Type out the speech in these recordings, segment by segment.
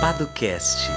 Paducast.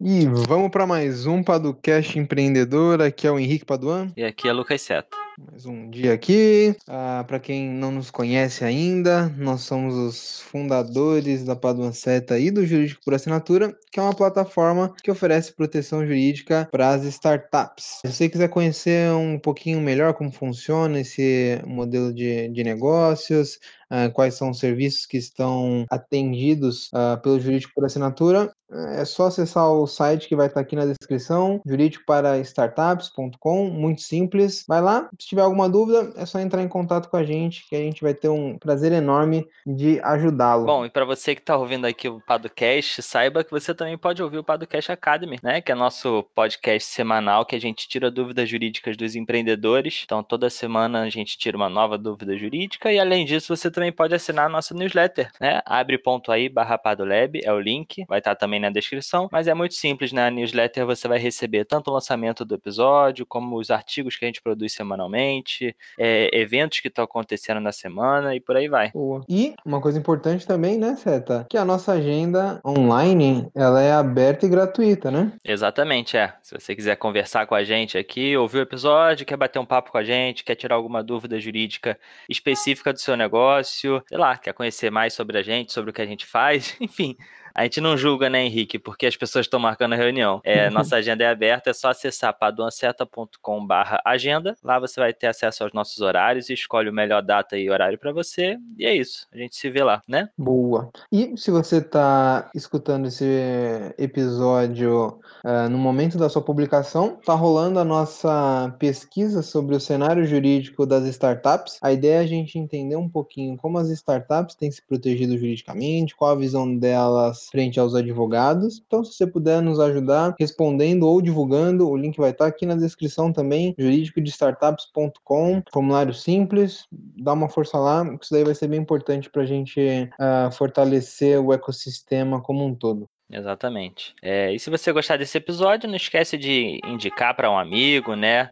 E vamos para mais um Paducast Empreendedor. Aqui é o Henrique Paduan. E aqui é Lucas Seto. Mais um dia aqui. Ah, para quem não nos conhece ainda, nós somos os fundadores da Paduan Seta e do Jurídico por Assinatura, que é uma plataforma que oferece proteção jurídica para as startups. Se você quiser conhecer um pouquinho melhor como funciona esse modelo de, de negócios, Uh, quais são os serviços que estão atendidos uh, pelo Jurídico por Assinatura, é só acessar o site que vai estar aqui na descrição, jurídicoparastartups.com, muito simples. Vai lá, se tiver alguma dúvida, é só entrar em contato com a gente, que a gente vai ter um prazer enorme de ajudá-lo. Bom, e para você que está ouvindo aqui o Podcast, saiba que você também pode ouvir o Podcast Academy, né? Que é nosso podcast semanal que a gente tira dúvidas jurídicas dos empreendedores. Então, toda semana a gente tira uma nova dúvida jurídica e além disso, você também pode assinar a nossa newsletter, né? Abre.aí barra Padolab, é o link, vai estar também na descrição, mas é muito simples, na né? newsletter você vai receber tanto o lançamento do episódio, como os artigos que a gente produz semanalmente, é, eventos que estão acontecendo na semana e por aí vai. Boa. E uma coisa importante também, né, Seta? Que a nossa agenda online, ela é aberta e gratuita, né? Exatamente, é. Se você quiser conversar com a gente aqui, ouvir o episódio, quer bater um papo com a gente, quer tirar alguma dúvida jurídica específica do seu negócio, sei lá, quer conhecer mais sobre a gente, sobre o que a gente faz, enfim, a gente não julga, né, Henrique? Porque as pessoas estão marcando a reunião. É, nossa agenda é aberta, é só acessar paduanceta.com agenda. Lá você vai ter acesso aos nossos horários e escolhe o melhor data e horário para você. E é isso. A gente se vê lá, né? Boa. E se você está escutando esse episódio uh, no momento da sua publicação, tá rolando a nossa pesquisa sobre o cenário jurídico das startups. A ideia é a gente entender um pouquinho como as startups têm se protegido juridicamente, qual a visão delas frente aos advogados. Então, se você puder nos ajudar respondendo ou divulgando, o link vai estar aqui na descrição também, jurídicodestartups.com, formulário simples, dá uma força lá, isso daí vai ser bem importante para a gente uh, fortalecer o ecossistema como um todo. Exatamente. É, e se você gostar desse episódio, não esquece de indicar para um amigo, né?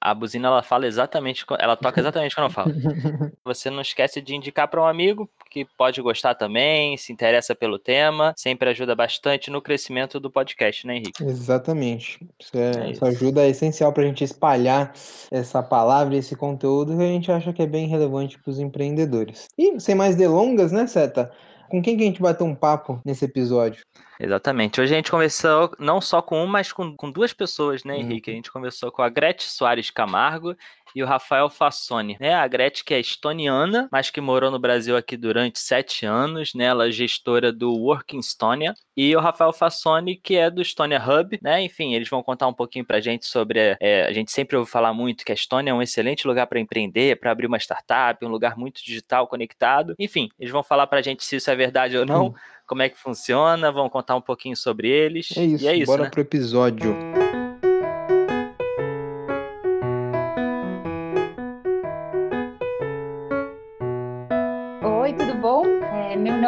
A buzina ela fala exatamente, ela toca exatamente quando eu falo. Você não esquece de indicar para um amigo que pode gostar também, se interessa pelo tema, sempre ajuda bastante no crescimento do podcast, né, Henrique? Exatamente. Isso é, é essa ajuda é essencial para a gente espalhar essa palavra, esse conteúdo que a gente acha que é bem relevante para os empreendedores. E sem mais delongas, né, Seta? Com quem que a gente vai ter um papo nesse episódio? Exatamente. Hoje a gente conversou não só com uma, mas com, com duas pessoas, né, Henrique? Uhum. A gente conversou com a Gretchen Soares Camargo e o Rafael Fassoni. Né? A Gretchen, que é estoniana, mas que morou no Brasil aqui durante sete anos, né? Ela é gestora do Working Estonia. E o Rafael Fassoni, que é do Estonia Hub, né? Enfim, eles vão contar um pouquinho pra gente sobre. É, a gente sempre ouve falar muito que a Estônia é um excelente lugar para empreender, para abrir uma startup, um lugar muito digital, conectado. Enfim, eles vão falar pra gente se isso é verdade ou não. Hum. Como é que funciona, vão contar um pouquinho sobre eles. É isso, e é isso bora né? pro episódio.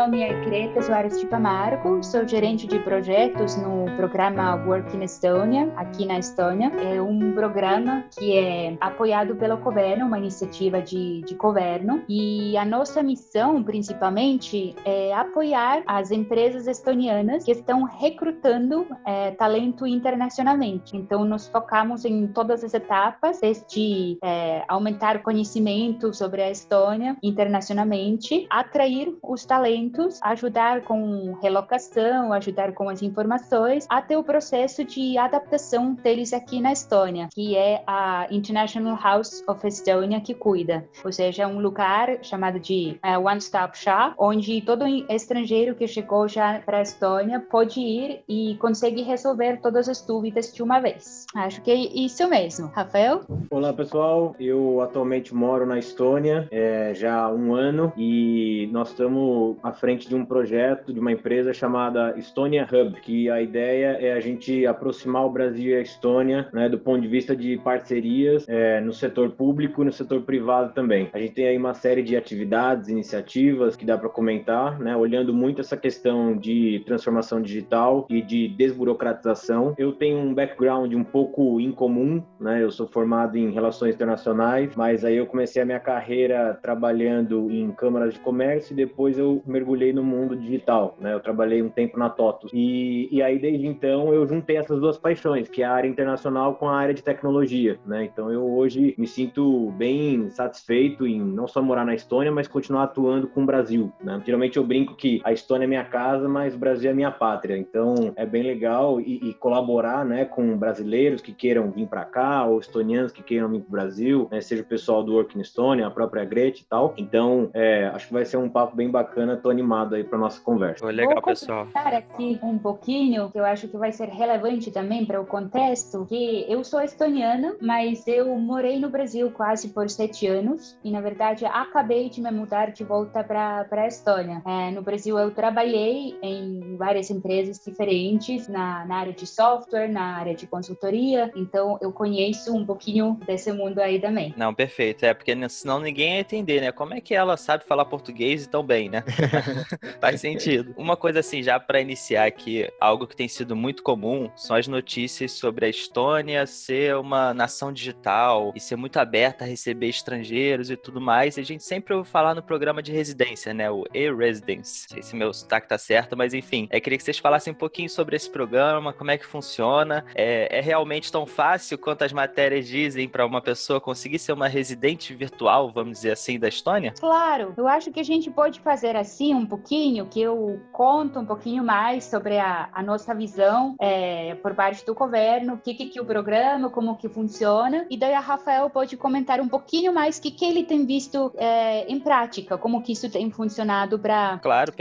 Nome é Greta Soares de Camargo, sou gerente de projetos no programa Work in Estonia, aqui na Estônia. É um programa que é apoiado pelo governo, uma iniciativa de, de governo, e a nossa missão, principalmente, é apoiar as empresas estonianas que estão recrutando é, talento internacionalmente. Então, nos focamos em todas as etapas, desde é, aumentar conhecimento sobre a Estônia internacionalmente, atrair os talentos ajudar com relocação, ajudar com as informações, até o processo de adaptação deles aqui na Estônia, que é a International House of Estonia que cuida. Ou seja, um lugar chamado de uh, One Stop Shop, onde todo estrangeiro que chegou já para a Estônia pode ir e consegue resolver todas as dúvidas de uma vez. Acho que é isso mesmo. Rafael? Olá, pessoal. Eu atualmente moro na Estônia é, já há um ano e nós estamos frente de um projeto de uma empresa chamada Estonia Hub, que a ideia é a gente aproximar o Brasil e a Estônia, né, do ponto de vista de parcerias é, no setor público e no setor privado também. A gente tem aí uma série de atividades, iniciativas que dá para comentar, né, olhando muito essa questão de transformação digital e de desburocratização. Eu tenho um background um pouco incomum, né, eu sou formado em relações internacionais, mas aí eu comecei a minha carreira trabalhando em câmaras de comércio e depois eu eu mergulhei no mundo digital, né? Eu trabalhei um tempo na TOTUS. E, e aí, desde então, eu juntei essas duas paixões, que é a área internacional com a área de tecnologia, né? Então, eu hoje me sinto bem satisfeito em não só morar na Estônia, mas continuar atuando com o Brasil, né? Geralmente eu brinco que a Estônia é minha casa, mas o Brasil é minha pátria. Então, é bem legal e, e colaborar, né, com brasileiros que queiram vir para cá ou estonianos que queiram vir para o Brasil, né? Seja o pessoal do Work in Estônia, a própria Gretchen e tal. Então, é, acho que vai ser um papo bem bacana. Tô animado aí para nossa conversa. Foi legal, Vou pessoal. aqui um pouquinho, que eu acho que vai ser relevante também para o contexto, que eu sou estoniana, mas eu morei no Brasil quase por sete anos e, na verdade, acabei de me mudar de volta para a Estônia. É, no Brasil, eu trabalhei em várias empresas diferentes, na, na área de software, na área de consultoria, então eu conheço um pouquinho desse mundo aí também. Não, perfeito. É, porque senão ninguém ia entender, né? Como é que ela sabe falar português tão bem, né? Faz sentido. Uma coisa assim, já para iniciar aqui, algo que tem sido muito comum são as notícias sobre a Estônia ser uma nação digital e ser muito aberta a receber estrangeiros e tudo mais. E a gente sempre ouve falar no programa de residência, né? O E-Residence. Não sei se meu sotaque tá certo, mas enfim. Eu queria que vocês falassem um pouquinho sobre esse programa, como é que funciona. É, é realmente tão fácil quanto as matérias dizem para uma pessoa conseguir ser uma residente virtual, vamos dizer assim, da Estônia? Claro, eu acho que a gente pode fazer assim um pouquinho, que eu conto um pouquinho mais sobre a, a nossa visão é, por parte do governo, o que, que, que o programa, como que funciona, e daí a Rafael pode comentar um pouquinho mais o que, que ele tem visto é, em prática, como que isso tem funcionado para claro,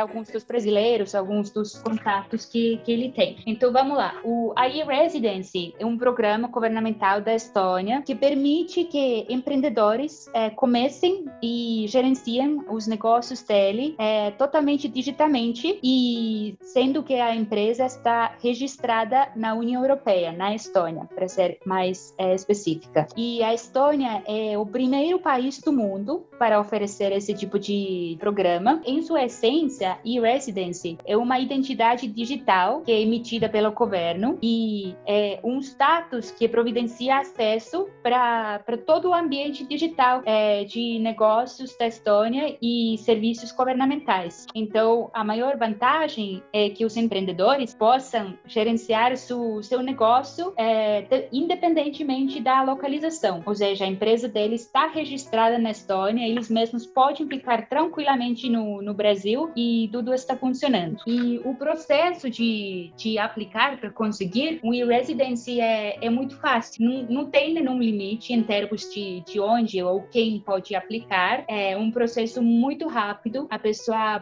alguns dos brasileiros, alguns dos contatos que, que ele tem. Então vamos lá, o iResidency é um programa governamental da Estônia que permite que empreendedores é, comecem e gerenciem os negócios dele é, totalmente digitalmente e sendo que a empresa está registrada na União Europeia, na Estônia, para ser mais é, específica. E a Estônia é o primeiro país do mundo para oferecer esse tipo de programa. Em sua essência, e-residency é uma identidade digital que é emitida pelo governo e é um status que providencia acesso para todo o ambiente digital é, de negócios da Estônia e serviços governamentais. Então, a maior vantagem é que os empreendedores possam gerenciar su, seu negócio é, de, independentemente da localização, ou seja, a empresa deles está registrada na Estônia, eles mesmos podem ficar tranquilamente no, no Brasil e tudo está funcionando. E o processo de, de aplicar para conseguir um e-residency é, é muito fácil, não, não tem nenhum limite em termos de, de onde ou quem pode aplicar, é um processo muito rápido, a pessoa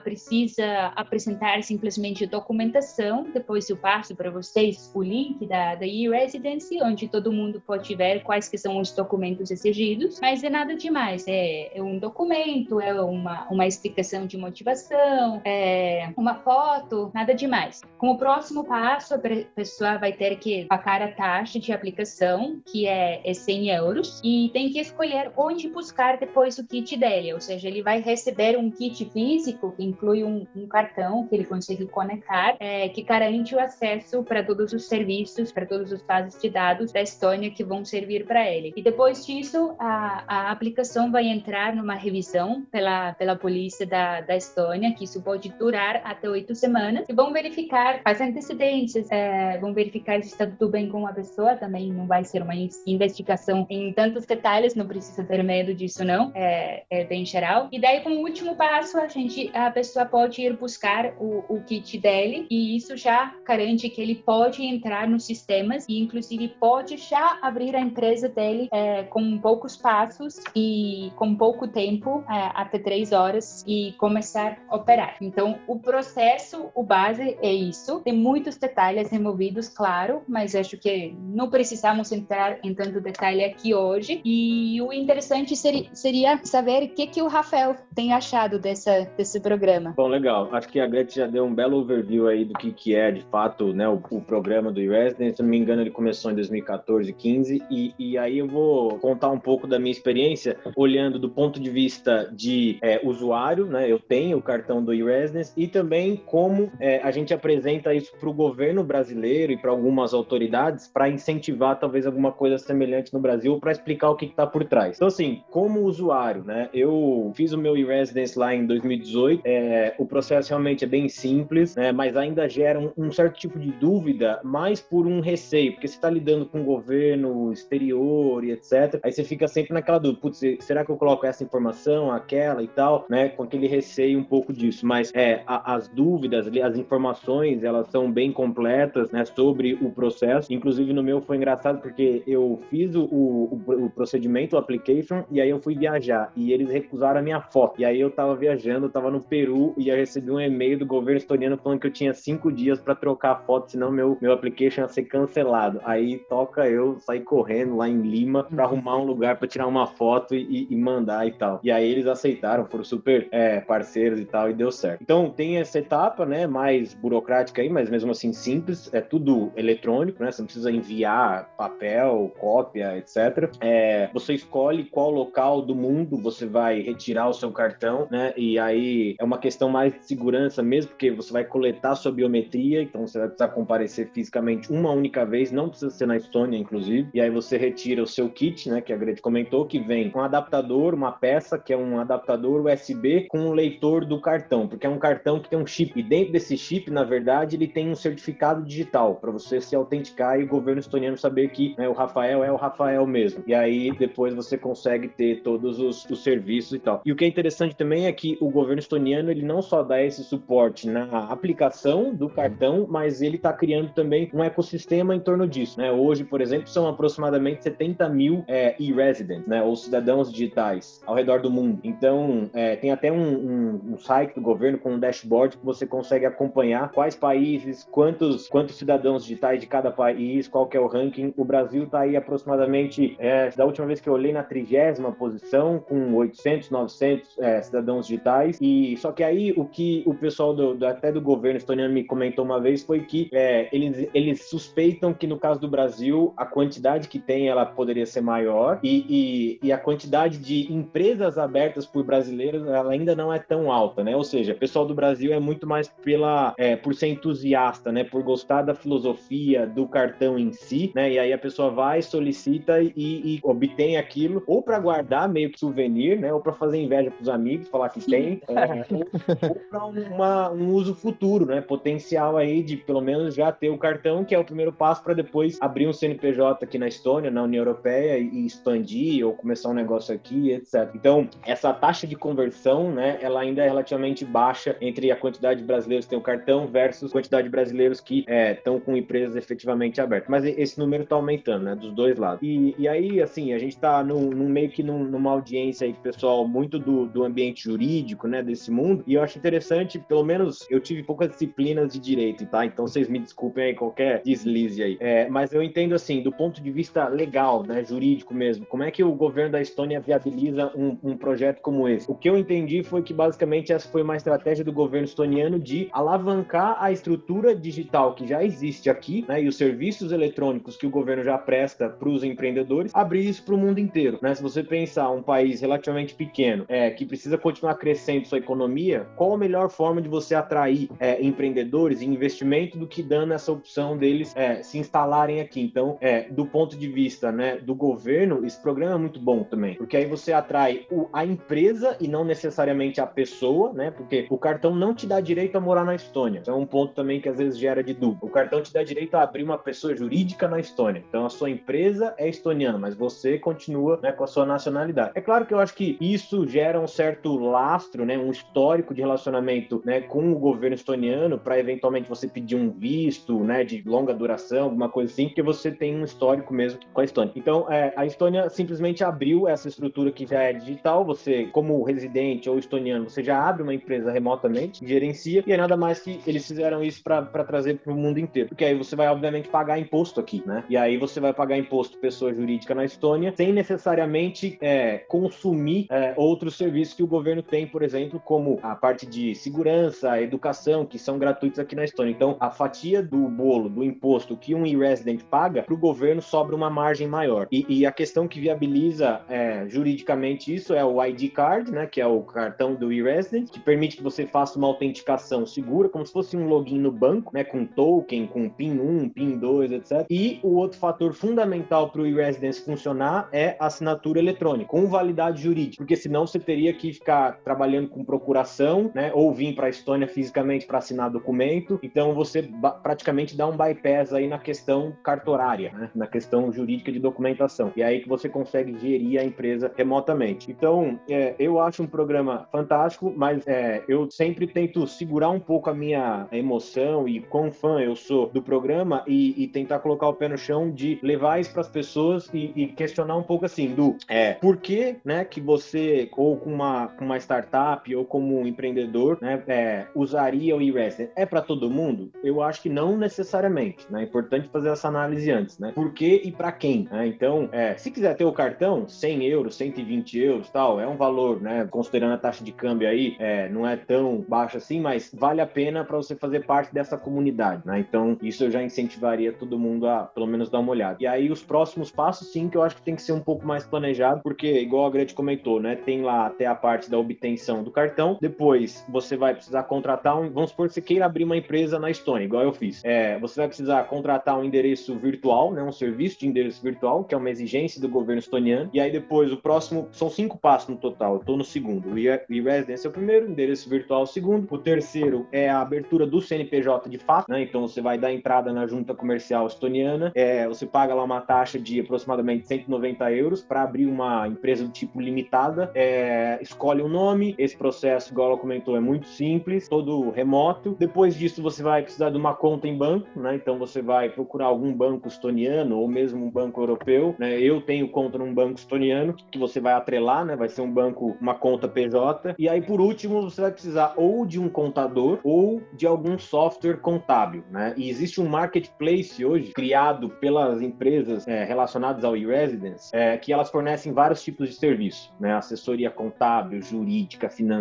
precisa apresentar simplesmente documentação, depois eu passo para vocês o link da, da e-residency, onde todo mundo pode ver quais que são os documentos exigidos, mas é nada demais, é, é um documento, é uma, uma explicação de motivação, é uma foto, nada demais. Como próximo passo, a pessoa vai ter que pagar a taxa de aplicação, que é, é 100 euros, e tem que escolher onde buscar depois o kit dele, ou seja, ele vai receber um kit físico que inclui um, um cartão que ele consegue conectar, é, que garante o acesso para todos os serviços, para todos os bases de dados da Estônia que vão servir para ele. E depois disso, a, a aplicação vai entrar numa revisão pela, pela polícia da, da Estônia, que isso pode durar até oito semanas, e vão verificar as antecedências, é, vão verificar se está tudo bem com a pessoa, também não vai ser uma investigação em tantos detalhes, não precisa ter medo disso não, é, é bem geral. E daí, como último passo, a gente, a pessoa pode ir buscar o, o kit dele, e isso já garante que ele pode entrar nos sistemas e, inclusive, pode já abrir a empresa dele é, com poucos passos e com pouco tempo, é, até três horas, e começar a operar. Então, o processo, o base é isso. Tem muitos detalhes envolvidos, claro, mas acho que não precisamos entrar em tanto detalhe aqui hoje. E o interessante seria, seria saber o que, que o Rafael tem achado dessa, desse programa. Bom, legal. Acho que a Gretchen já deu um belo overview aí do que, que é, de fato, né, o, o programa do e-residence. Se não me engano, ele começou em 2014, 15. E, e aí eu vou contar um pouco da minha experiência, olhando do ponto de vista de é, usuário, né? Eu tenho o cartão do e-residence e também como é, a gente apresenta isso para o governo brasileiro e para algumas autoridades para incentivar talvez alguma coisa semelhante no Brasil para explicar o que está por trás. Então, assim, como usuário, né? Eu fiz o meu e-residence lá em 2018. É, o processo realmente é bem simples, né, mas ainda gera um, um, certo tipo de dúvida, mais por um receio, porque você está lidando com o governo exterior e etc. Aí você fica sempre naquela dúvida, putz, será que eu coloco essa informação, aquela e tal, né, com aquele receio um pouco disso. Mas é, a, as dúvidas, as informações, elas são bem completas, né, sobre o processo. Inclusive no meu foi engraçado porque eu fiz o, o, o procedimento, o application, e aí eu fui viajar e eles recusaram a minha foto. E aí eu tava viajando, eu tava no Peru e eu recebi um e-mail do governo estoniano falando que eu tinha cinco dias para trocar a foto, senão meu, meu application ia ser cancelado. Aí toca eu sair correndo lá em Lima para arrumar um lugar para tirar uma foto e, e, mandar e tal. E aí eles aceitaram, foram super é, parceiros e tal, e deu certo. Então tem essa etapa, né, mais burocrática aí, mas mesmo assim simples, é tudo eletrônico, né? Você não precisa enviar papel, cópia, etc. É, você escolhe qual local do mundo você vai retirar o seu cartão, né? E aí é uma questão mais de segurança mesmo, porque você vai coletar sua biometria, então você vai precisar comparecer fisicamente uma única vez, não precisa ser na Estônia, inclusive. E aí você retira o seu kit, né? Que a Grete comentou, que vem um adaptador, uma peça, que é um adaptador USB com um leitor do cartão, porque é um cartão que tem um chip. E dentro desse chip, na verdade, ele tem um certificado digital para você se autenticar e o governo estoniano saber que né, o Rafael é o Rafael mesmo. E aí depois você consegue ter todos os, os serviços e tal. E o que é interessante também é que o governo estoniano ele não só dá esse suporte na aplicação do cartão, mas ele está criando também um ecossistema em torno disso. Né? Hoje, por exemplo, são aproximadamente 70 mil é, e-residents, né? ou cidadãos digitais ao redor do mundo. Então, é, tem até um, um, um, site do governo com um dashboard que você consegue acompanhar quais países, quantos, quantos cidadãos digitais de cada país, qual que é o ranking. O Brasil está aí aproximadamente, é, da última vez que eu olhei, na trigésima posição, com 800, 900 é, cidadãos digitais. E só que aí o que o pessoal do, do até do governo estoniano me comentou uma vez foi que é, eles, eles suspeitam que no caso do Brasil a quantidade que tem ela poderia ser maior e, e, e a quantidade de empresas abertas por brasileiros ela ainda não é tão alta, né? Ou seja, o pessoal do Brasil é muito mais pela é, por ser entusiasta, né? Por gostar da filosofia do cartão em si, né? E aí a pessoa vai solicita e, e obtém aquilo ou para guardar meio que souvenir, né? Ou para fazer inveja para os amigos, falar que tem, é, ou, para um uso futuro, né? Potencial aí de pelo menos já ter o cartão, que é o primeiro passo para depois abrir um CNPJ aqui na Estônia, na União Europeia e, expandir ou começar um negócio aqui, etc. Então, essa taxa de conversão, né? Ela ainda é relativamente baixa entre a quantidade de brasileiros que têm o cartão versus a quantidade de brasileiros que estão é, com empresas efetivamente abertas. Mas esse número está aumentando, né? Dos dois lados. E, e aí, assim, a gente está num, meio que num, numa audiência aí, pessoal, muito do, do ambiente jurídico, né, desse mundo, e eu acho interessante, pelo menos eu tive poucas disciplinas de direito, tá? Então vocês me desculpem aí qualquer deslize aí. É, mas eu entendo, assim, do ponto de vista legal, né, jurídico mesmo, como é que o governo da Estônia viabiliza um, um projeto como esse? O que eu entendi foi que, basicamente, essa foi uma estratégia do governo estoniano de alavancar a estrutura digital que já existe aqui, né, e os serviços eletrônicos que o governo já presta para os empreendedores, abrir isso para o mundo inteiro. Né? Se você pensar um país relativamente pequeno, é, que precisa continuar crescendo sua economia, qual a melhor forma de você atrair é, empreendedores e investimento do que dando essa opção deles é, se instalarem aqui? Então, é, do ponto de vista né, do governo, esse programa é muito bom também, porque aí você atrai o, a empresa e não necessariamente a pessoa, né? Porque o cartão não te dá direito a morar na Estônia. Então é um ponto também que às vezes gera de dúvida. O cartão te dá direito a abrir uma pessoa jurídica na Estônia. Então a sua empresa é estoniana, mas você continua né, com a sua nacionalidade. É claro que eu acho que isso gera um certo lastro, né, um histórico de relacionamento né, com o governo estoniano para eventualmente você pedir um visto né, de longa duração, alguma coisa assim, porque você tem um histórico mesmo com a Estônia. Então, é, a Estônia simplesmente abriu essa estrutura que já é digital. Você, como residente ou estoniano, você já abre uma empresa remotamente, gerencia, e é nada mais que eles fizeram isso para trazer para o mundo inteiro. Porque aí você vai, obviamente, pagar imposto aqui, né? E aí você vai pagar imposto pessoa jurídica na Estônia sem necessariamente é, consumir é, outros serviços que o governo tem, por exemplo, como a parte de segurança, educação, que são gratuitos aqui na Estônia. Então, a fatia do bolo, do imposto que um e-resident paga, para o governo sobra uma margem maior. E, e a questão que viabiliza é, juridicamente isso é o ID Card, né, que é o cartão do e-resident, que permite que você faça uma autenticação segura, como se fosse um login no banco, né, com token, com PIN 1, PIN 2, etc. E o outro fator fundamental para o e-residence funcionar é a assinatura eletrônica, com validade jurídica, porque senão você teria que ficar trabalhando com procuração, né? Ou vir para a Estônia fisicamente para assinar documento. Então você praticamente dá um bypass aí na questão cartorária, né? na questão jurídica de documentação. E é aí que você consegue gerir a empresa remotamente. Então, é, eu acho um programa fantástico, mas é, eu sempre tento segurar um pouco a minha emoção e quão fã eu sou do programa e, e tentar colocar o pé no chão de levar isso para as pessoas e, e, questionar um pouco assim do é, por que, né, que você ou com uma, com uma startup ou como um empreendedor, né, é, usaria o e-resident? É para todo mundo? Eu acho que não necessariamente, né? É importante fazer essa análise antes, né? Por que e para quem? Né? Então, é, se quiser ter o cartão, 100 euros, 120 euros, tal, é um valor, né? Considerando a taxa de câmbio aí, é, não é tão baixo assim, mas vale a pena para você fazer parte dessa comunidade, né? Então, isso eu já incentivaria todo mundo a, pelo menos, dar uma olhada. E aí, os próximos passos, sim, que eu acho que tem que ser um pouco mais planejado, porque, igual a Grete comentou, né? Tem lá até a parte da obtenção do cartão, depois você vai precisar contratar um, vamos supor que você queira abrir uma empresa na Estônia, igual eu fiz. É, você vai precisar contratar um endereço virtual, né? Um serviço de endereço virtual, que é uma exigência do governo estoniano. E aí depois, o próximo, são cinco passos no total, eu tô no segundo. O e-residence é o primeiro, endereço virtual é o segundo. O terceiro é a abertura do CNPJ de fato, né? Então você vai dar entrada na junta comercial estoniana, é, você paga lá uma taxa de aproximadamente 190 euros para abrir uma empresa do tipo limitada, é, escolhe um nome, esse processo, igual ela comentou, é muito simples, todo remoto. Depois disso, você vai precisar de uma conta em banco, né? Então você vai procurar algum banco estoniano ou mesmo um banco europeu, né? Eu tenho conta num banco estoniano que você vai atrelar, né? Vai ser um banco, uma conta PJ. E aí, por último, você vai precisar ou de um contador ou de algum software contábil, né? E existe um marketplace hoje criado pelas empresas é, relacionadas ao e-residence é, que elas fornecem vários tipos de serviço, né? Assessoria contábil, jurídica, financeira,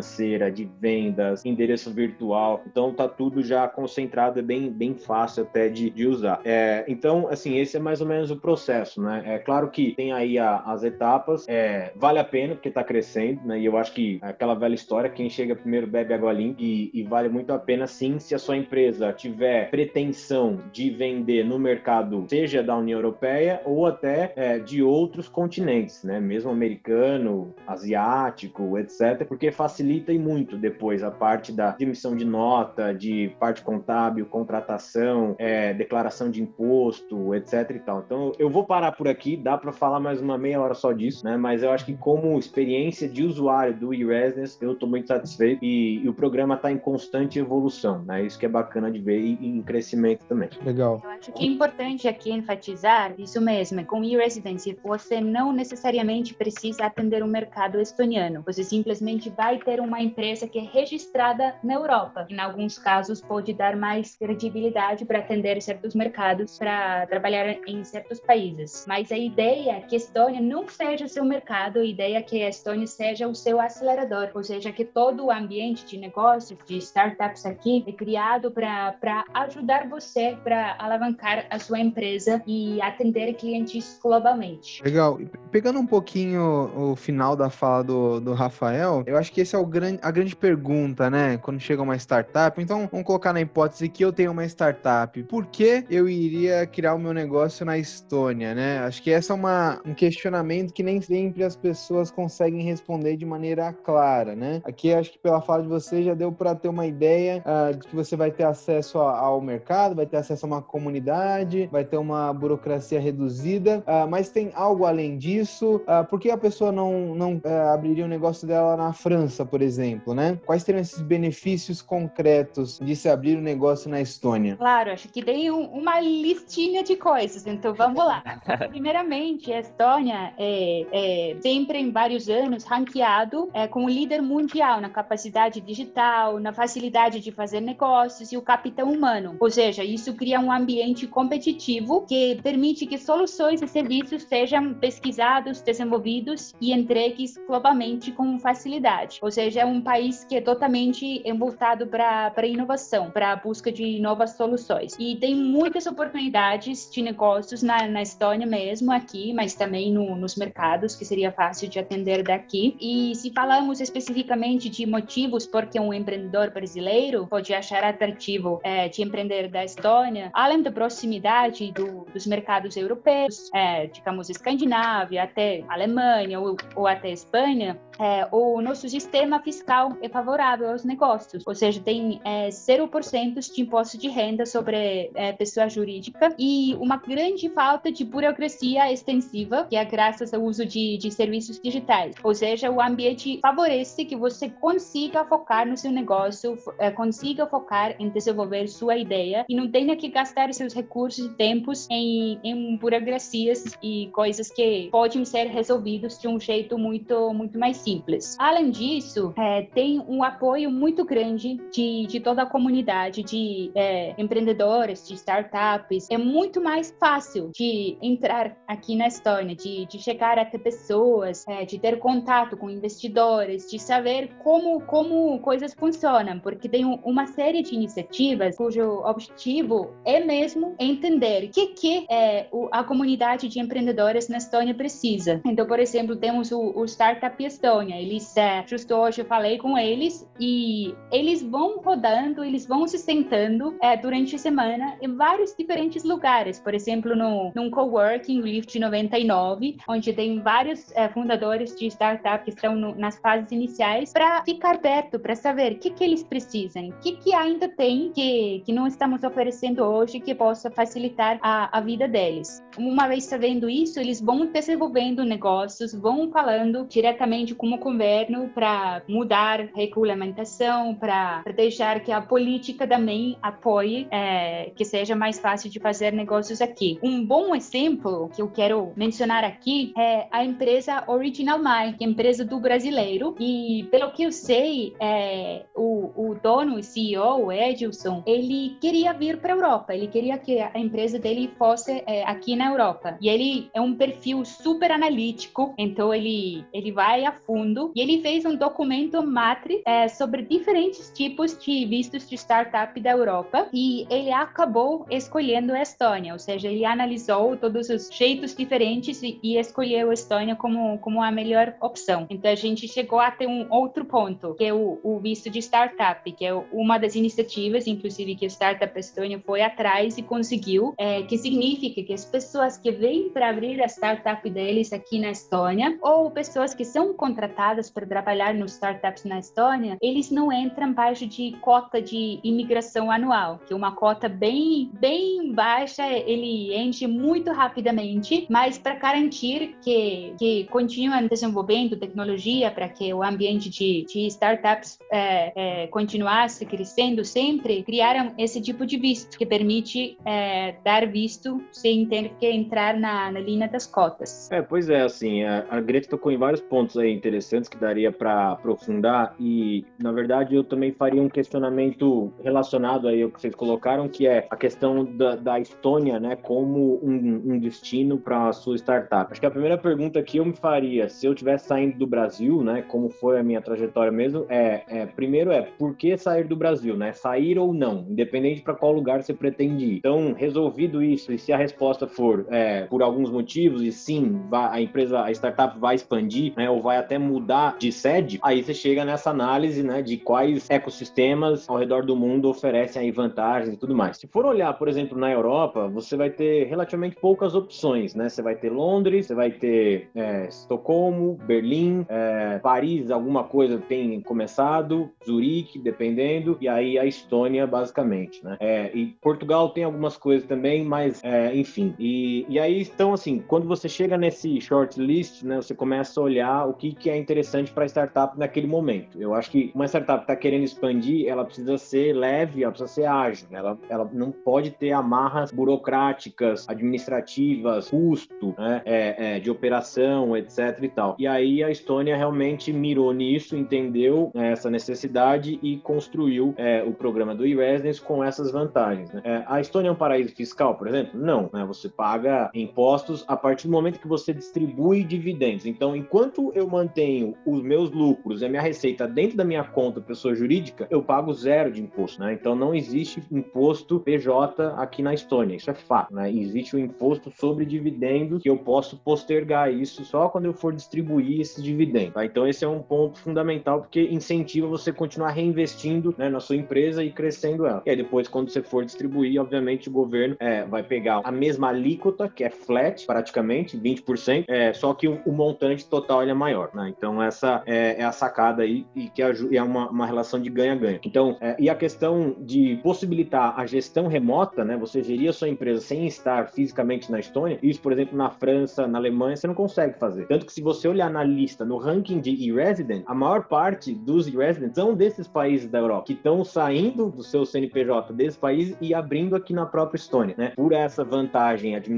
de vendas, endereço virtual. Então tá tudo já concentrado, é bem, bem fácil até de, de usar. É, então, assim, esse é mais ou menos o processo, né? É claro que tem aí a, as etapas, é, vale a pena porque tá crescendo, né? E eu acho que aquela velha história, quem chega primeiro bebe água limpa e, e vale muito a pena sim se a sua empresa tiver pretensão de vender no mercado, seja da União Europeia ou até é, de outros continentes, né? Mesmo americano, asiático, etc. Porque facilita e muito depois a parte da emissão de nota, de parte contábil, contratação, é, declaração de imposto, etc e tal. Então eu vou parar por aqui, dá para falar mais uma meia hora só disso, né? Mas eu acho que como experiência de usuário do e-residence, eu estou muito satisfeito e, e o programa está em constante evolução, né? Isso que é bacana de ver e, e em crescimento também. Legal. Eu acho que é importante aqui enfatizar isso mesmo, com e-residence você não necessariamente precisa atender o mercado estoniano, você simplesmente vai ter uma empresa que é registrada na Europa. Em alguns casos pode dar mais credibilidade para atender certos mercados, para trabalhar em certos países. Mas a ideia é que a Estônia não seja seu mercado, a ideia é que a Estônia seja o seu acelerador, ou seja, que todo o ambiente de negócios, de startups aqui, é criado para ajudar você para alavancar a sua empresa e atender clientes globalmente. Legal. Pegando um pouquinho o final da fala do, do Rafael, eu acho que esse é o grande, a grande pergunta, né? Quando chega uma startup. Então, vamos colocar na hipótese que eu tenho uma startup. Por que eu iria criar o meu negócio na Estônia, né? Acho que esse é uma, um questionamento que nem sempre as pessoas conseguem responder de maneira clara, né? Aqui acho que pela fala de você já deu para ter uma ideia uh, de que você vai ter acesso a, ao mercado, vai ter acesso a uma comunidade, vai ter uma burocracia reduzida, uh, mas tem algo além disso. Uh, por que a pessoa não, não abriria o negócio dela na França, por exemplo, né? Quais seriam esses benefícios concretos de se abrir um negócio na Estônia? Claro, acho que tem um, uma listinha de coisas, então vamos lá. Primeiramente, a Estônia é, é, sempre em vários anos ranqueado é, como líder mundial na capacidade digital, na facilidade de fazer negócios e o capital humano. Ou seja, isso cria um ambiente competitivo que permite que soluções e serviços sejam pesquisados, desenvolvidos e entregues globalmente com facilidade. Ou seja, é um país que é totalmente voltado para a inovação, para a busca de novas soluções. E tem muitas oportunidades de negócios na, na Estônia mesmo, aqui, mas também no, nos mercados, que seria fácil de atender daqui. E se falamos especificamente de motivos porque um empreendedor brasileiro pode achar atrativo é, de empreender da Estônia, além da proximidade do, dos mercados europeus, é, digamos, Escandinávia, até Alemanha ou, ou até Espanha, é, o nosso sistema fiscal é favorável aos negócios, ou seja, tem é, 0% de imposto de renda sobre é, pessoa jurídica e uma grande falta de burocracia extensiva, que é graças ao uso de, de serviços digitais. Ou seja, o ambiente favorece que você consiga focar no seu negócio, é, consiga focar em desenvolver sua ideia e não tenha que gastar seus recursos e tempos em, em burocracias e coisas que podem ser resolvidos de um jeito muito, muito mais simples. Além disso, é, tem um apoio muito grande de, de toda a comunidade de é, empreendedores, de startups. É muito mais fácil de entrar aqui na Estônia, de, de chegar até pessoas, é, de ter contato com investidores, de saber como, como coisas funcionam, porque tem uma série de iniciativas cujo objetivo é mesmo entender o que, que é, a comunidade de empreendedores na Estônia precisa. Então, por exemplo, temos o, o Startup Estônia. Eles, é, justo hoje eu falei com eles e eles vão rodando, eles vão se sentando é, durante a semana em vários diferentes lugares. Por exemplo, no, num coworking, Lift 99, onde tem vários é, fundadores de startup que estão no, nas fases iniciais para ficar perto, para saber o que, que eles precisam, o que, que ainda tem que, que não estamos oferecendo hoje que possa facilitar a, a vida deles. Uma vez sabendo isso, eles vão desenvolvendo negócios, vão falando diretamente com o governo para mudar regulamentação, para deixar que a política também apoie é, que seja mais fácil de fazer negócios aqui. Um bom exemplo que eu quero mencionar aqui é a empresa Original My, que é empresa do brasileiro. E pelo que eu sei, é, o, o dono e CEO, o Edilson, ele queria vir para a Europa. Ele queria que a empresa dele fosse é, aqui na Europa. E ele é um perfil super analítico, então ele, ele vai a fundo. E ele fez um documento matriz é, sobre diferentes tipos de vistos de startup da Europa. E ele acabou escolhendo a Estônia, ou seja, ele analisou todos os jeitos diferentes e, e escolheu a Estônia como, como a melhor opção. Então a gente chegou até um outro ponto, que é o, o visto de startup, que é uma das iniciativas, inclusive que a Startup Estônia foi atrás e conseguiu, é, que significa que as pessoas que vêm para abrir a startup deles aqui na Estônia, ou pessoas que são contratadas para trabalhar nos startups na Estônia, eles não entram baixo de cota de imigração anual, que é uma cota bem, bem baixa, ele enche muito rapidamente, mas para garantir que, que continuam desenvolvendo tecnologia para que o ambiente de, de startups é, é, continuasse crescendo sempre, criaram esse tipo de visto que permite é, dar visto sem ter que entrar na, na linha das cotas. É, pois é, assim, a, a Greta tocou em vários pontos aí interessantes que daria para aprofundar e, na verdade, eu também faria um questionamento relacionado aí ao que vocês colocaram, que é a questão da, da Estônia, né, como um, um destino para a sua startup. Acho que a primeira pergunta que eu me faria, se eu tivesse saindo do Brasil, né, como foi a minha trajetória mesmo, é, é primeiro é por que sair do Brasil, né, sair ou não, independente para qual lugar você pretende ir. Então, resolvido isso, e se a resposta for é, por alguns motivos, e sim, a empresa, a startup vai expandir, né, ou vai até mudar de sede, aí você chega nessa análise, né, de quais ecossistemas ao redor do mundo oferecem aí vantagens e tudo mais. Se for olhar, por exemplo, na Europa, você vai ter relativamente poucas opções, né? Você vai ter Londres, você vai ter é, Estocolmo, Berlim, é, Paris, alguma coisa tem começado, Zurique, dependendo, e aí a Estônia, basicamente, né? É, e Portugal tem algumas coisas também, mas é, enfim. E, e aí, então, assim, quando você chega nesse shortlist, né, você começa a olhar o que, que é interessante para a startup naquele momento. Eu acho que uma startup está querendo expandir, ela precisa ser leve, ela precisa ser ágil, né? ela, ela não pode ter amarras burocráticas, administrativas, custo né, é, é, de operação, etc e tal. E aí a Estônia realmente mirou nisso, entendeu né, essa necessidade e construiu é, o programa do e-residence com essas vantagens. Né? É, a Estônia é um paraíso fiscal, por exemplo? Não. Né? Você paga impostos a partir do momento que você distribui dividendos. Então, enquanto eu mantenho os meus lucros e a minha receita dentro da minha conta pessoa jurídica, eu pago zero de imposto. Né? Então, não existe imposto PJ aqui na Estônia. Isso é fato. Né? Existe o imposto sobre dividendos que eu posso postergar isso só quando eu for distribuir esses dividendos. Tá? Então, esse é um ponto fundamental porque incentiva você continuar reinvestindo investindo né, na sua empresa e crescendo ela. E aí depois, quando você for distribuir, obviamente o governo é, vai pegar a mesma alíquota, que é flat, praticamente, 20%, é, só que o, o montante total é maior. Né? Então essa é, é, a sacada aí e que é uma, uma relação de ganha-ganha. Então, é, e a questão de possibilitar a gestão remota, né? Você gerir a sua empresa sem estar fisicamente na Estônia, isso, por exemplo, na França, na Alemanha, você não consegue fazer. Tanto que se você olhar na lista, no ranking de e-resident, a maior parte dos e-residents são desses países da Europa, que estão saindo do seu CNPJ desses países e abrindo aqui na própria Estônia, né? Por essa vantagem administrativa,